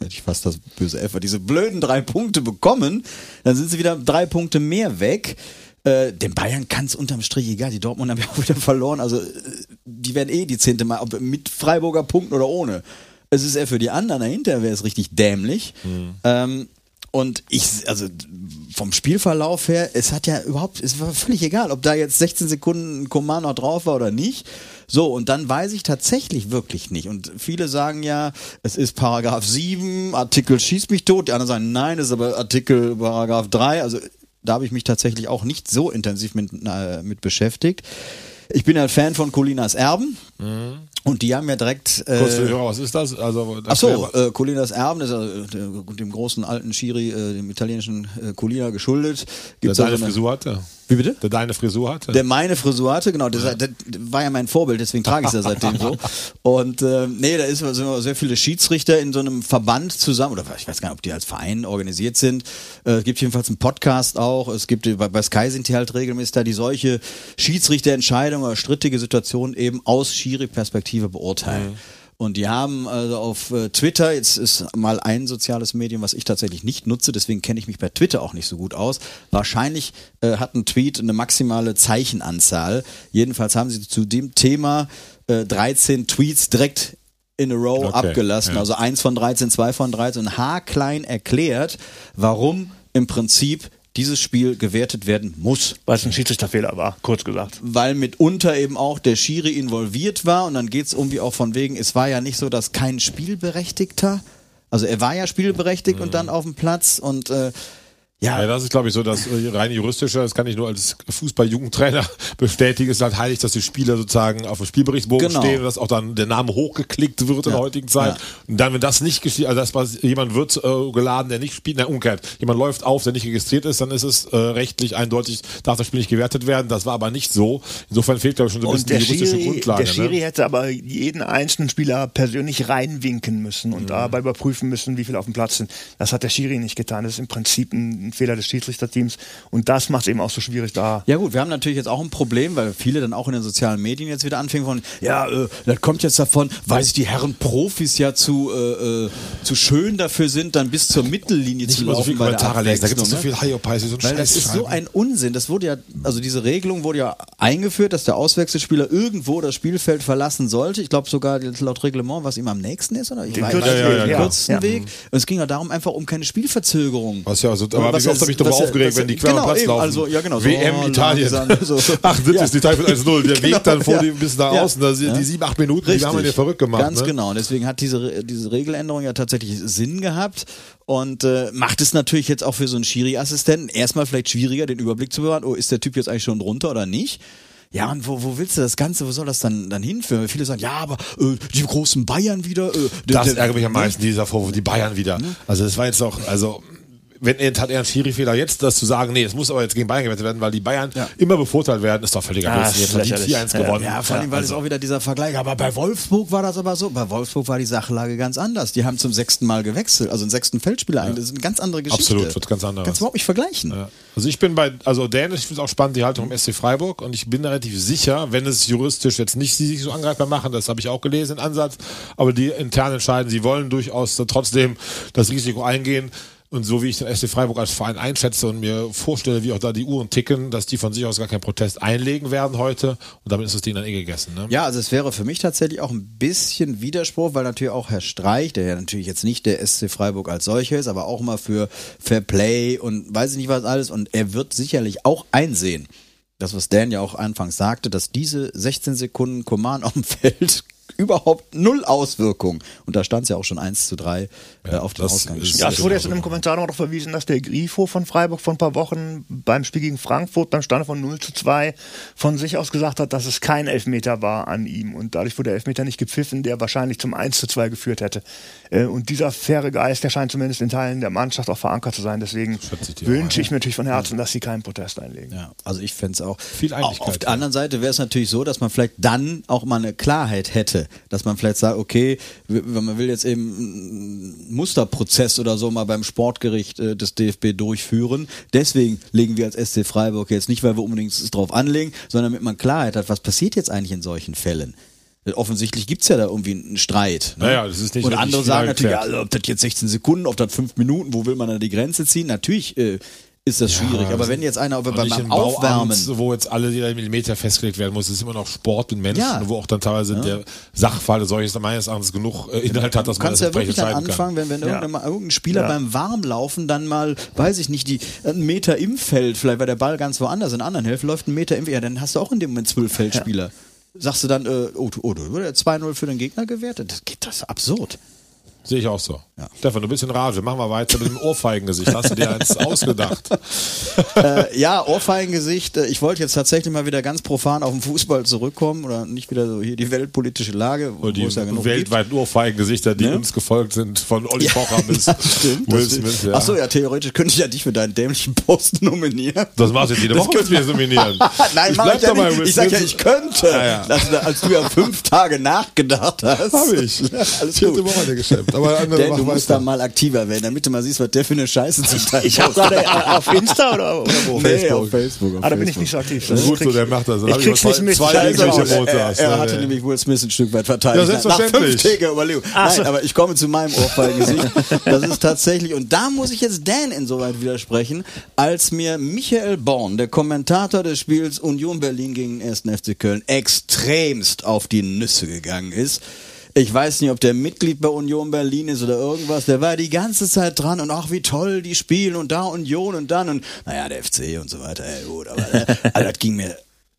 hätte ich fast das böse F, diese blöden drei Punkte bekommen, dann sind sie wieder drei Punkte mehr weg. Äh, den Bayern kann es unterm Strich egal. Die Dortmund haben ja auch wieder verloren. Also äh, die werden eh die zehnte Mal, ob mit Freiburger Punkten oder ohne. Es ist eher für die anderen dahinter, wäre es richtig dämlich. Ähm, und ich, also vom Spielverlauf her, es hat ja überhaupt, es war völlig egal, ob da jetzt 16 Sekunden ein Command noch drauf war oder nicht. So, und dann weiß ich tatsächlich wirklich nicht. Und viele sagen ja, es ist Paragraph 7, Artikel schießt mich tot. Die anderen sagen, nein, es ist aber Artikel Paragraph 3. Also da habe ich mich tatsächlich auch nicht so intensiv mit, äh, mit beschäftigt. Ich bin ja Fan von Colinas Erben. Und die haben ja direkt. Äh, Kurz für Hörer, was ist das? Also, Ach so, erklär mal. äh, Colinas Erben, das ist äh, der- dem großen alten Schiri, äh, dem italienischen äh, Colina geschuldet. der Gibt's da deine so eine- Frisur hatte. Wie bitte? Der deine Frisur hatte. Der meine Frisur hatte, genau, der, der war ja mein Vorbild, deswegen trage ich es ja seitdem so. [laughs] Und äh, nee, da ist, sind sehr viele Schiedsrichter in so einem Verband zusammen, oder ich weiß gar nicht, ob die als Verein organisiert sind. Äh, Es gibt jedenfalls einen Podcast auch, es gibt bei, bei Sky sind die halt regelmäßig da, die solche Schiedsrichterentscheidungen oder strittige Situationen eben aus Schiri-Perspektive beurteilen. Und die haben also auf äh, Twitter, jetzt ist mal ein soziales Medium, was ich tatsächlich nicht nutze, deswegen kenne ich mich bei Twitter auch nicht so gut aus. Wahrscheinlich äh, hat ein Tweet eine maximale Zeichenanzahl. Jedenfalls haben sie zu dem Thema äh, 13 Tweets direkt in a row Okay, abgelassen. ja. Also eins von 13, zwei von 13, haarklein erklärt, warum im Prinzip dieses Spiel gewertet werden muss Weil es ein Schiedsrichterfehler war, kurz gesagt. weil mitunter eben auch der Schiri involviert war und dann geht's irgendwie auch von wegen, es war ja nicht so, dass kein Spielberechtigter, also er war ja spielberechtigt und dann auf dem Platz und äh, Ja, das ist, glaube ich, so das äh, rein juristische, das kann ich nur als Fußball-Jugendtrainer [laughs] bestätigen, ist halt heilig, dass die Spieler sozusagen auf dem Spielberichtsbogen Genau. stehen und dass auch dann der Name hochgeklickt wird in Ja. der heutigen Zeit. Ja. Und dann, wenn das nicht geschieht, also das, was jemand wird äh, geladen, der nicht spielt, na, umgekehrt, jemand läuft auf, der nicht registriert ist, dann ist es äh, rechtlich eindeutig, darf das Spiel nicht gewertet werden. Das war aber nicht so. Insofern fehlt, glaube ich, schon so ein bisschen der die juristische Schiri, Grundlage. der Schiri ne? hätte aber jeden einzelnen Spieler persönlich reinwinken müssen und dabei überprüfen müssen, wie viele auf dem Platz sind. Das hat der Schiri nicht getan. Das ist im Prinzip ein, ein Fehler des Schiedsrichterteams. Und das macht es eben auch so schwierig da. Ja gut, wir haben natürlich jetzt auch ein Problem, weil viele dann auch in den sozialen Medien jetzt wieder anfangen von, ja, äh, das kommt jetzt davon, weil sich die Herren Profis ja zu, äh, äh, zu schön dafür sind, dann bis zur Mittellinie Nicht zu laufen. so viele bei der lesen, da gibt es so viel Hyopies, so ein Weil das ist so ein Unsinn. Das wurde ja, also diese Regelung wurde ja eingeführt, dass der Auswechselspieler irgendwo das Spielfeld verlassen sollte. Ich glaube sogar laut Reglement, was ihm am nächsten ist, oder? Ich Den weiß kürzesten Weg, den ja. kürzesten Ja. Weg. Und es ging ja darum einfach um keine Spielverzögerung. Was ja, also, aber Was wie oft ja- habe ich darüber ja- aufgeregt, wenn ja- die quer genau, Platz eben, laufen. also, ja, genau, so WM Italien. langsam, so. [laughs] 78. Ja. Detail mit 1-0. Der [laughs] Weg Genau, dann vor ja. dem bis nach Ja. außen. Da sind die sieben, acht Minuten, die haben wir hier verrückt gemacht. Ganz ne? genau. Deswegen hat diese, diese Regeländerung ja tatsächlich Sinn gehabt und äh, macht es natürlich jetzt auch für so einen Schiri-Assistenten erstmal vielleicht schwieriger, den Überblick zu bewahren. Oh, ist der Typ jetzt eigentlich schon drunter oder nicht? Ja, und wo, wo willst du das Ganze, wo soll das dann, dann hinführen? Viele sagen, ja, aber äh, die großen Bayern wieder. Äh, Das ärgert mich am meisten, dieser Vorwurf, die Bayern wieder. Also das war jetzt auch, also wenn er hat er einen Schiri-Fehler jetzt, das zu sagen, nee, das muss aber jetzt gegen Bayern gewettet werden, weil die Bayern immer bevorteilt werden, ist doch völliger Ah, Blödsinn. Jetzt hat die lächerlich. 4-1 Ja. gewonnen. Ja, vor allem, weil also, es auch wieder dieser Vergleich. Aber bei Wolfsburg war das aber so. Bei Wolfsburg war die Sachlage ganz anders. Die haben zum sechsten Mal gewechselt, also einen sechsten Feldspieler ein. Das ist eine ganz andere Geschichte. Absolut, wird ganz anderes. Kannst du überhaupt nicht vergleichen. Ja. Also ich bin bei, also Dänisch, ich finde es auch spannend, die Haltung im SC Freiburg und ich bin relativ sicher, wenn es juristisch jetzt nicht sie sich so angreifbar machen, das habe ich auch gelesen, den Ansatz, aber die intern entscheiden, sie wollen durchaus trotzdem das Risiko eingehen und so wie ich den SC Freiburg als Verein einschätze und mir vorstelle, wie auch da die Uhren ticken, dass die von sich aus gar keinen Protest einlegen werden heute und damit ist das Ding dann eh gegessen. Ne? Ja, also es wäre für mich tatsächlich auch ein bisschen Widerspruch, weil natürlich auch Herr Streich, der ja natürlich jetzt nicht der SC Freiburg als solcher ist, aber auch mal für Fair Play und weiß ich nicht was alles und er wird sicherlich auch einsehen, das was Dan ja auch anfangs sagte, dass diese 16 Sekunden Command auf dem [laughs] Feld überhaupt null Auswirkung und da stand es ja auch schon 1 zu 3 äh, auf den das Ausgang. Ja, Das es wurde jetzt in einem Kommentar noch darauf verwiesen, dass der Grifo von Freiburg vor ein paar Wochen beim Spiel gegen Frankfurt beim Stand von 0 zu 2 von sich aus gesagt hat, dass es kein Elfmeter war an ihm. Und dadurch wurde der Elfmeter nicht gepfiffen, der wahrscheinlich zum 1 zu 2 geführt hätte. Äh, Und dieser faire Geist, der scheint zumindest in Teilen der Mannschaft auch verankert zu sein. Deswegen ich auch wünsche ich mir natürlich von Herzen, dass sie keinen Protest einlegen. Ja, also ich fände es auch. Viel Einigkeit, Auf der ja. anderen Seite wäre es natürlich so, dass man vielleicht dann auch mal eine Klarheit hätte, dass man vielleicht sagt, okay, wenn man will jetzt eben einen Musterprozess oder so mal beim Sportgericht äh, des DFB durchführen. Deswegen legen wir als SC Freiburg jetzt nicht, weil wir unbedingt es drauf anlegen, sondern damit man Klarheit hat, was passiert jetzt eigentlich in solchen Fällen. Offensichtlich gibt's ja da irgendwie einen Streit. Ne? Naja, das ist nicht Und andere sagen natürlich, ja, ob das jetzt 16 Sekunden, ob das 5 Minuten, wo will man da die Grenze ziehen? Natürlich äh, ist das schwierig. Aber wenn jetzt einer Und beim, Aufwärmen Bauamt, wo jetzt alle jeder Millimeter festgelegt werden muss. Ist immer noch Sport mit Menschen, Ja. wo auch dann teilweise der Sachverhalt solches meines Erachtens genug äh, Inhalt hat, dass Du man kannst das ja wirklich dann entscheiden kann. anfangen, wenn, wenn Ja. irgendein, irgendein Spieler Ja. beim Warmlaufen dann mal, weiß ich nicht, die einen Meter im Feld, vielleicht war der Ball ganz woanders, in der anderen Hälfte läuft ein Meter im Feld, ja, dann hast du auch in dem Moment zwölf Feldspieler. Sagst du dann, äh, oh, du- oh, du wurde 2-0 für den Gegner gewertet? Das geht das ist absurd. Sehe ich auch so. Stefan, du bist in Rage. Machen wir weiter mit dem Ohrfeigengesicht. Hast du dir eins [laughs] ausgedacht? äh, ja, Ohrfeigengesicht. Äh, Ich wollte jetzt tatsächlich mal wieder ganz profan auf den Fußball zurückkommen oder nicht wieder so hier die weltpolitische Lage, Und die ja weltweiten Ohrfeigengesichter, die Ne? uns gefolgt sind, von Olli Ja, Pocher [laughs] bis das stimmt, Will das. Smith. Ja. Achso, ja, theoretisch könnte ich ja dich für deinen dämlichen Post [laughs] nominieren. Das machst du jetzt jede Das Woche mit mir nominieren. Nein, ich mach ich ja dabei, nicht. Ich sag ja, ich könnte. Ja, ja. Dass du, als du ja fünf Tage nachgedacht hast. Hab ich. Alles Vierte gut. Woche der Geschäft. Aber andere Denn du musst weiter. da mal aktiver werden, damit du mal siehst, was der für eine Scheiße zum Teil Ich habe postet. gerade äh, auf Insta oder, oder wo? Nee, auf Facebook. Auf Ah, da bin ich Facebook. nicht so aktiv. Das ist gut so, der macht das. Dann Ich hab krieg's nicht mit. Zwei er, er hatte nämlich Will Smith ein Stück weit verteidigt. Ja, Nach selbstverständlich. fünftägiger Überlegung. Ach so. Nein, aber ich komme zu meinem Ohrfeigengesicht. [laughs] Das ist tatsächlich, und da muss ich jetzt Dan insoweit widersprechen, als mir Michael Born, der Kommentator des Spiels Union Berlin gegen den 1. FC Köln, extremst auf die Nüsse gegangen ist. Ich weiß nicht, ob der Mitglied bei Union Berlin ist oder irgendwas. Der war die ganze Zeit dran und ach, wie toll die spielen und da Union und dann und naja, der FC und so weiter. Ey, gut, aber äh, [laughs] also, das ging mir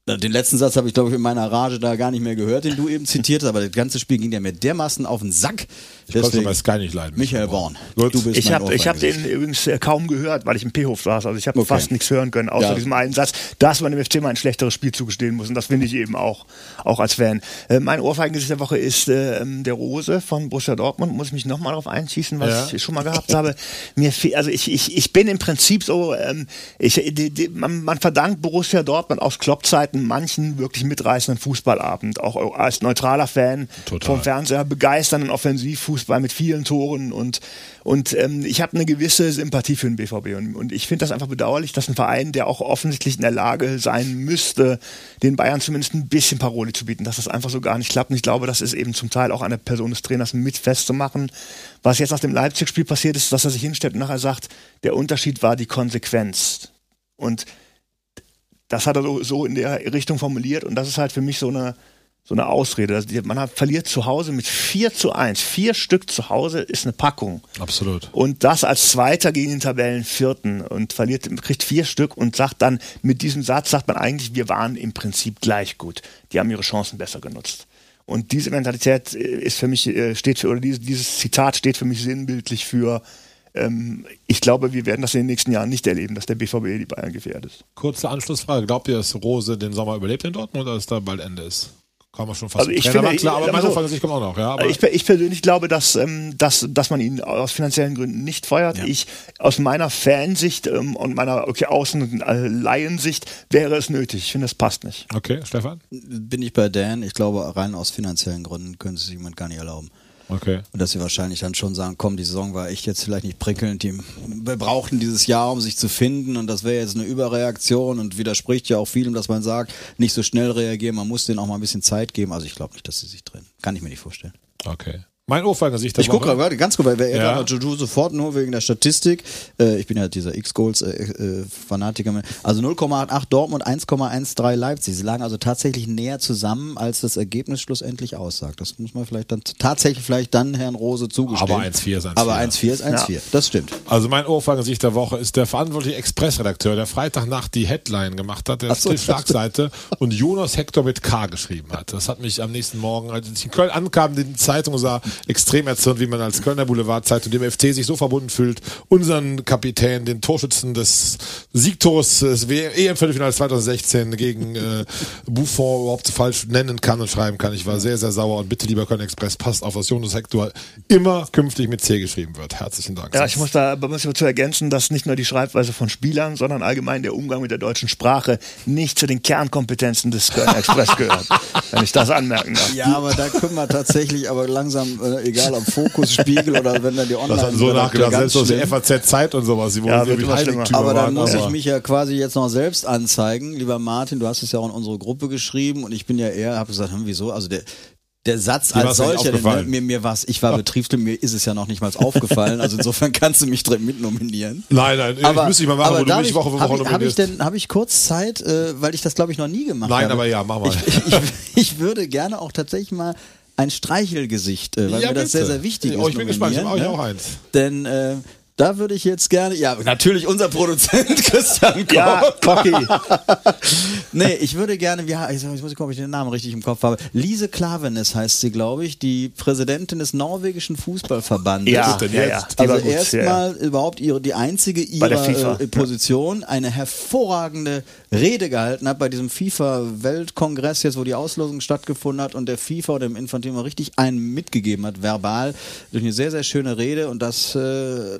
Den letzten Satz habe ich, glaube ich, in meiner Rage da gar nicht mehr gehört, den du eben zitiert hast, aber das ganze Spiel ging ja mir dermaßen auf den Sack. Ich konnte bei Sky nicht leiden. Michael Born, Gut. du bist Ich habe hab den übrigens äh, kaum gehört, weil ich im P-Hof saß. Also ich habe Okay. fast nichts hören können, außer Ja. diesem einen Satz, dass man dem FC mal ein schlechteres Spiel zugestehen muss. Und das finde ich eben auch, auch als Fan. Äh, mein Ohrfeigengesicht der Woche ist äh, der Rose von Borussia Dortmund. Muss ich mich nochmal darauf einschießen, was Ja. ich schon mal gehabt habe. [laughs] Mir fe- also ich, ich, ich bin im Prinzip so, ähm, ich, die, die, man, man verdankt Borussia Dortmund aus Kloppzeiten manchen wirklich mitreißenden Fußballabend. Auch als neutraler Fan Total. vom Fernseher begeisternden Offensivfußball mit vielen Toren und und ähm, ich habe eine gewisse Sympathie für den BVB und, und ich finde das einfach bedauerlich, dass ein Verein, der auch offensichtlich in der Lage sein müsste, den Bayern zumindest ein bisschen Paroli zu bieten, dass das einfach so gar nicht klappt. Und ich glaube, das ist eben zum Teil auch an der Person des Trainers mit festzumachen. Was jetzt nach dem Leipzig-Spiel passiert ist, dass er sich hinstellt und nachher sagt, der Unterschied war die Konsequenz. Und das hat er so, so in der Richtung formuliert und das ist halt für mich so eine, so eine Ausrede. Also Man hat, verliert zu Hause mit 4 zu 1. Vier Stück zu Hause ist eine Packung. Absolut. Und das als Zweiter gegen den Tabellenvierten und verliert, kriegt vier Stück und sagt dann, mit diesem Satz sagt man eigentlich, wir waren im Prinzip gleich gut. Die haben ihre Chancen besser genutzt. Und diese Mentalität äh, ist für mich, äh, steht für, oder dieses, dieses Zitat steht für mich sinnbildlich für, ähm, ich glaube, wir werden das in den nächsten Jahren nicht erleben, dass der BVB die Bayern gefährdet. Kurze Anschlussfrage. Glaubt ihr, dass Rose den Sommer überlebt in Dortmund oder dass da bald Ende ist? Kann man schon fast Also ich Trainer finde, klar, ich- aber aber meine so- Ohrfeigengesicht kommt auch noch. Ja, aber ich, ich persönlich glaube, dass, ähm, dass, dass man ihn aus finanziellen Gründen nicht feuert. Ich aus meiner Fansicht ähm, und meiner okay, Außen äh, Laiensicht wäre es nötig. Ich finde, es passt nicht. okay, Stefan? Bin ich bei Dan. Ich glaube, rein aus finanziellen Gründen könnte es sich jemand gar nicht erlauben. Okay. Und dass sie wahrscheinlich dann schon sagen, komm, die Saison war echt jetzt vielleicht nicht prickelnd, die wir brauchten dieses Jahr, um sich zu finden und das wäre jetzt eine Überreaktion und widerspricht ja auch vielem, dass man sagt, nicht so schnell reagieren, man muss denen auch mal ein bisschen Zeit geben. Also ich glaube nicht, dass sie sich trennen. Kann ich mir nicht vorstellen. Okay. Mein Ohrfeigengesicht der Ich gucke Woche. gerade, ganz kurz, weil wir Ja. ja. Juju sofort nur wegen der Statistik. Äh, ich bin ja dieser X-Goals-Fanatiker. also 0,88 Dortmund, 1,13 Leipzig. Sie lagen also tatsächlich näher zusammen, als das Ergebnis schlussendlich aussagt. Das muss man vielleicht dann tatsächlich vielleicht dann Herrn Rose zugestehen. Aber 1-4 ist 1-4. Aber 1-4 ist 1-4. Das stimmt. Also mein Ohrfeigengesicht der Woche ist der verantwortliche Expressredakteur, der Freitagnacht die Headline gemacht hat, der so, die Schlagseite und Jonas Hector mit K geschrieben hat. Das hat mich am nächsten Morgen, als ich in Köln ankam, die Zeitung sah, extrem erzürnt, wie man als Kölner Boulevardzeitung dem FC sich so verbunden fühlt, unseren Kapitän, den Torschützen des Siegtors des EM-Viertelfinals 2016 gegen äh, Buffon überhaupt falsch nennen kann und schreiben kann. Ich war sehr, sehr sauer und bitte, lieber Köln Express, passt auf, dass Jonas Hector immer künftig mit C geschrieben wird. Herzlichen Dank. Ja, ich muss da muss ich dazu ergänzen, dass nicht nur die Schreibweise von Spielern, sondern allgemein der Umgang mit der deutschen Sprache nicht zu den Kernkompetenzen des Kölner Express gehört, [laughs] wenn ich das anmerken darf. Ja, aber da können wir tatsächlich aber langsam, äh, egal ob Fokus, Spiegel oder wenn dann die Online Das hat so nachgedacht, selbst aus der schlimm. FAZ-Zeit und sowas. Sie wollen Ja, wird immer Aber dann muss aber- ich mich ja quasi jetzt noch selbst anzeigen. Lieber Martin, du hast es ja auch in unsere Gruppe geschrieben und ich bin ja eher, habe gesagt, hm, wieso? Also der der Satz Dir als solcher, aufgefallen. mir, mir war's, ich war Betriebsleiter, mir ist es ja noch nicht mal aufgefallen. Also insofern kannst du mich drin mitnominieren. [laughs] Nein, nein, ich müsste ich mal machen, wo du mich ich- Woche für hab Woche ich, hab ich nominierst. denn, habe ich kurz Zeit, äh, weil ich das glaube ich noch nie gemacht Nein, habe. aber ja, mach mal. Ich, ich, ich würde gerne auch tatsächlich mal ein Streichelgesicht, äh, weil Ja, mir das bitte. sehr, sehr wichtig Oh, ist. ich bin gespannt, ich nominieren, mach auch ne? eins. Denn äh, da würde ich jetzt gerne, ja, natürlich unser Produzent [laughs] Christian Koch. Ja, Cocky. [laughs] nee, ich würde gerne, he- jetzt muss ich gucken, ob ich den Namen richtig im Kopf habe. Lise Klavenes heißt sie, glaube ich, die Präsidentin des norwegischen Fußballverbandes. Ja, denn ja, jetzt? ja. Die Also war gut, ja, ja. erstmal überhaupt ihre, die einzige ihrer äh, Position eine hervorragende Rede gehalten hat bei diesem FIFA-Weltkongress jetzt, wo die Auslosung stattgefunden hat und der FIFA oder dem Infantino mal richtig einen mitgegeben hat, verbal, durch eine sehr, sehr schöne Rede und das äh,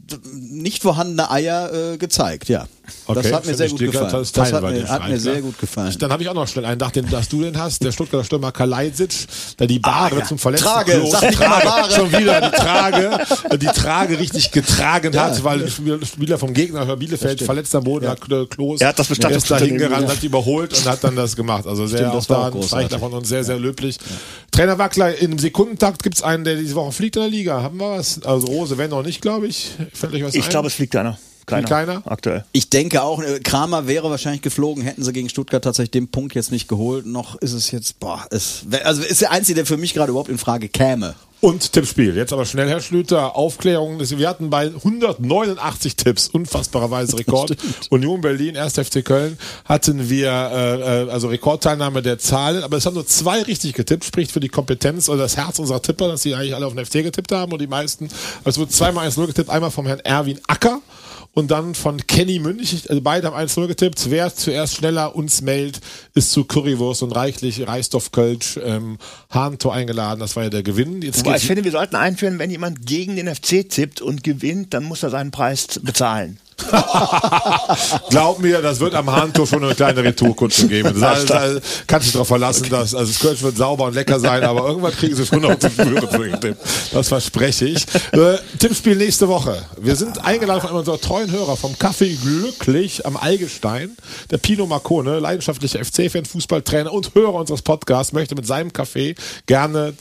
nicht vorhandene Eier äh, gezeigt, ja. das hat mir sehr gut gefallen. ganz Das hat mir, den hat mir sehr gut gefallen. Dann habe ich auch noch schnell einen, nach dem, dass du den hast, der Stuttgarter Stürmer Kalajdzic, der die Bahre ja. zum verletzten Trage, Klos, sag Trage, Bahre. schon wieder die Trage, die Trage richtig getragen hat, weil Spieler vom Gegner von Bielefeld verletzt am Boden, hat äh, Klos, Er hat das der ist da hingerannt, hat die überholt und hat dann das gemacht. Also sehr Stimmt, das war da ein großartig. Zeichner von uns, sehr, sehr löblich. Trainer Wackler, im Sekundentakt gibt's einen, der diese Woche fliegt in der Liga. Haben wir was? Also Rose, wenn noch nicht, glaube ich. Fällt euch was Ich glaube, es fliegt keiner. Keiner. keiner? Aktuell. Ich denke auch, äh, Kramer wäre wahrscheinlich geflogen, hätten sie gegen Stuttgart tatsächlich den Punkt jetzt nicht geholt. Noch ist es jetzt, boah, es, also ist der Einzige, der für mich gerade überhaupt in Frage käme. Und Tippspiel. Jetzt aber schnell, Herr Schlüter, Aufklärung. Wir hatten bei 189 Tipps, unfassbarerweise Rekord. [laughs] Union Berlin, 1. FC Köln, hatten wir äh, äh, also Rekordteilnahme der Zahlen, aber es haben nur zwei richtig getippt, spricht für die Kompetenz oder das Herz unserer Tipper, dass sie eigentlich alle auf den FC getippt haben und die meisten, also es wurde zweimal 1-0 getippt, einmal vom Herrn Erwin Acker und dann von Kenny Münch. Also beide haben 1-0 getippt. Wer zuerst schneller uns meldet, ist zu Currywurst und reichlich Reisdorf Kölsch ähm, Hahntor eingeladen. Das war ja der Gewinn. Jetzt Wobei ich finde, wir sollten einführen, wenn jemand gegen den FC tippt und gewinnt, dann muss er seinen Preis bezahlen. [laughs] Glaub mir, das wird am Handtuch schon eine kleine Retourkutsche geben. Das, das, das, kannst dich darauf verlassen, dass also das Kölsch wird sauber und lecker sein, aber irgendwann kriegen sie schon noch zum Spüren. Das verspreche ich. Äh, Tippspiel nächste Woche. Wir sind eingeladen von einem unserer treuen Hörer vom Café Glücklich am Algestein. Der Pino Marcone, leidenschaftlicher FC-Fan, Fußballtrainer und Hörer unseres Podcasts, möchte mit seinem Café gerne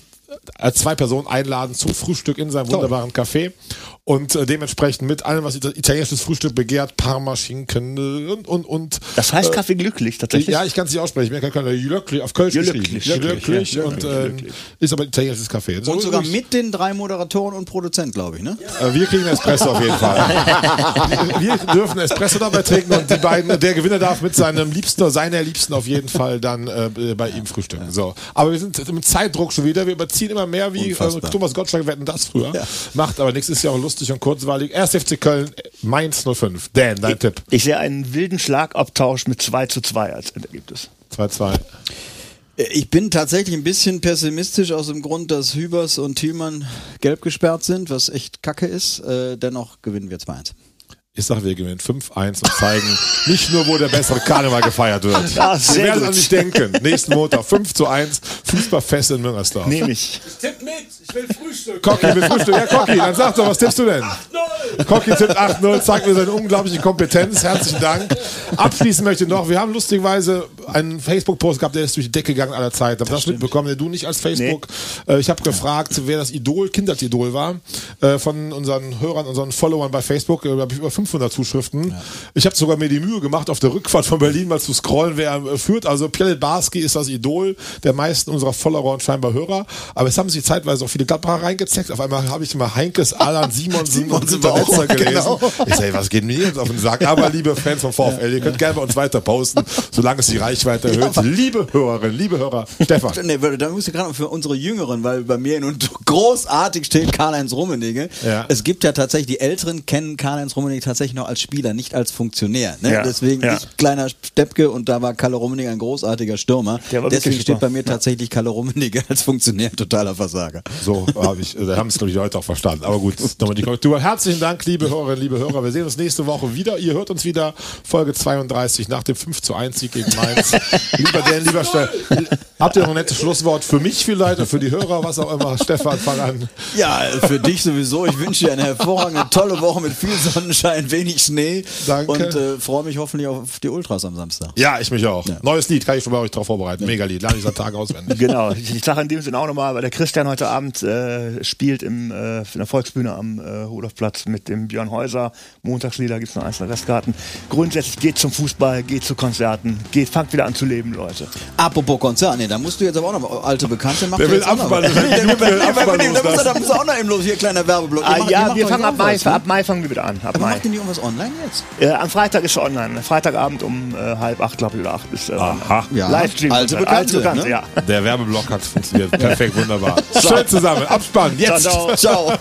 als zwei Personen einladen zum Frühstück in seinem wunderbaren Café und äh, dementsprechend mit allem, was ita- italienisches Frühstück begehrt, Parma, Schinken äh, und und und. Das heißt Kaffee glücklich tatsächlich. Ja, ich kann es nicht aussprechen. Mir kann keiner Glücklich auf Kölsch. Glücklich, Glücklich, glücklich, ja. und glücklich. ist aber italienisches Café. So Und sogar mit den drei Moderatoren und Produzent, glaube ich, ne? äh, Wir kriegen Espresso auf jeden Fall. [laughs] wir dürfen Espresso dabei trinken und die beiden, der Gewinner darf mit seinem Liebsten oder seiner Liebsten auf jeden Fall dann äh, bei ihm frühstücken. So. Aber wir sind im Zeitdruck schon wieder. Wir überziehen immer mehr wie äh. Thomas Gottschalk wetten das früher. Macht aber nichts, ist ja auch lustig und kurzweilig. Erst FC Köln, Mainz 05. Dan, dein Tipp. Ich sehe einen wilden Schlagabtausch mit 2 zu 2 als Endergebnis. 2-2. Ich bin tatsächlich ein bisschen pessimistisch aus dem Grund, dass Hübers und Thielmann gelb gesperrt sind, was echt kacke ist. Äh, dennoch gewinnen wir 2-1. Ich sage, wir gewinnen 5-1 und zeigen nicht nur, wo der bessere Karneval gefeiert wird. Ja, wir werden an nicht denken. Nächsten Montag 5 zu 1, Fußballfest in Müngersdorf. Nehme ich. Tipp mit, ich will Frühstück. Cocky will Frühstück. Ja, Cocky, dann sag doch, was tippst du denn? Cocky tippt 8-0, zeigt mir seine unglaubliche Kompetenz. Herzlichen Dank. Abschließen möchte ich noch, wir haben lustigerweise einen Facebook-Post gehabt, der ist durch die Decke gegangen aller Zeit. Habt ihr das mitbekommen? Nee, Du nicht als Facebook. Äh, Ich habe gefragt, wer das Idol, Kindheitsidol war, äh, von unseren Hörern, unseren Followern bei Facebook. Da habe ich über 500 Zuschriften. Ich habe sogar mir die Mühe gemacht, auf der Rückfahrt von Berlin mal zu scrollen, wer äh, führt. Also Pierre Barski ist das Idol der meisten unserer Follower und scheinbar Hörer. Aber es haben sich zeitweise auch viele Gladbacher reingezeckt. Auf einmal habe ich mal Heinkes, Alan, Simonsen [laughs] und Simonsen war auch, Netzer gelesen. genau. Ich sage, was geht mir jetzt auf den Sack? Aber liebe Fans vom VfL, ihr könnt gerne bei uns weiter posten, solange es die Reichweite erhöht. liebe Hörerinnen, liebe Hörer, Stefan. Nee, da muss ich gerade für unsere Jüngeren, weil bei mir nun großartig steht Karl-Heinz Rummenigge. Ja. Es gibt ja tatsächlich, die Älteren kennen Karl-Heinz Rummenigge tatsächlich noch als Spieler, nicht als Funktionär. Ne? Ja, Deswegen ja. ich kleiner Steppke und da war Kalle Rummenigge ein großartiger Stürmer. Deswegen steht bei mir tatsächlich Kalle Rummenigge als Funktionär ein totaler Versager. So habe ich, da haben es glaube ich Leute auch verstanden. Aber gut, nochmal die Korrektur. Herzlichen Dank, liebe Hörerinnen, liebe Hörer. Wir sehen uns nächste Woche wieder. Ihr hört uns wieder Folge 32 nach dem 5 zu 1 Sieg gegen Mainz. [laughs] lieber Dan, lieber Stefan, habt ihr noch ein nettes Schlusswort für mich vielleicht oder für die Hörer, was auch immer? Stefan, fang an. Ja, für dich sowieso. Ich wünsche dir eine hervorragende, tolle Woche mit viel Sonnenschein, wenig Schnee. Danke. Und äh, freue mich hoffentlich auf die Ultras am Samstag. Ja, ich mich auch. Neues Lied, kann ich schon bei euch drauf vorbereiten. Mega Lied, lerne ich seit Tagen auswendig. Genau. Ich, ich sage in dem Sinne auch nochmal, weil der Christian heute Abend äh, spielt im, äh, in der Volksbühne am äh, Rudolfplatz mit dem Björn Häuser. Montagslieder gibt es noch einzelne Restkarten. Grundsätzlich geht zum Fußball, geht zu Konzerten, geht, fangt wieder an zu leben, Leute. Apropos Konzert, nee, da musst du jetzt aber auch noch alte Bekannte machen. Der will abspannen, der muss er- er auch noch eben los. Hier, kleiner Werbeblock. Ah, ja, macht wir fangen ab Mai, was, ne? ab Mai fangen wir wieder an. Ab Mai. Ihr nicht irgendwas online jetzt? Äh, am Freitag ist es online. Freitagabend um äh, halb acht, glaube ich, oder acht ist äh, Aha. Ja. Livestream. Bekannte, Bekannte, ne? ja. Der Werbeblock hat funktioniert. Perfekt, wunderbar. [laughs] Schön zusammen. Abspann, jetzt. Ciao, Ciao. [laughs]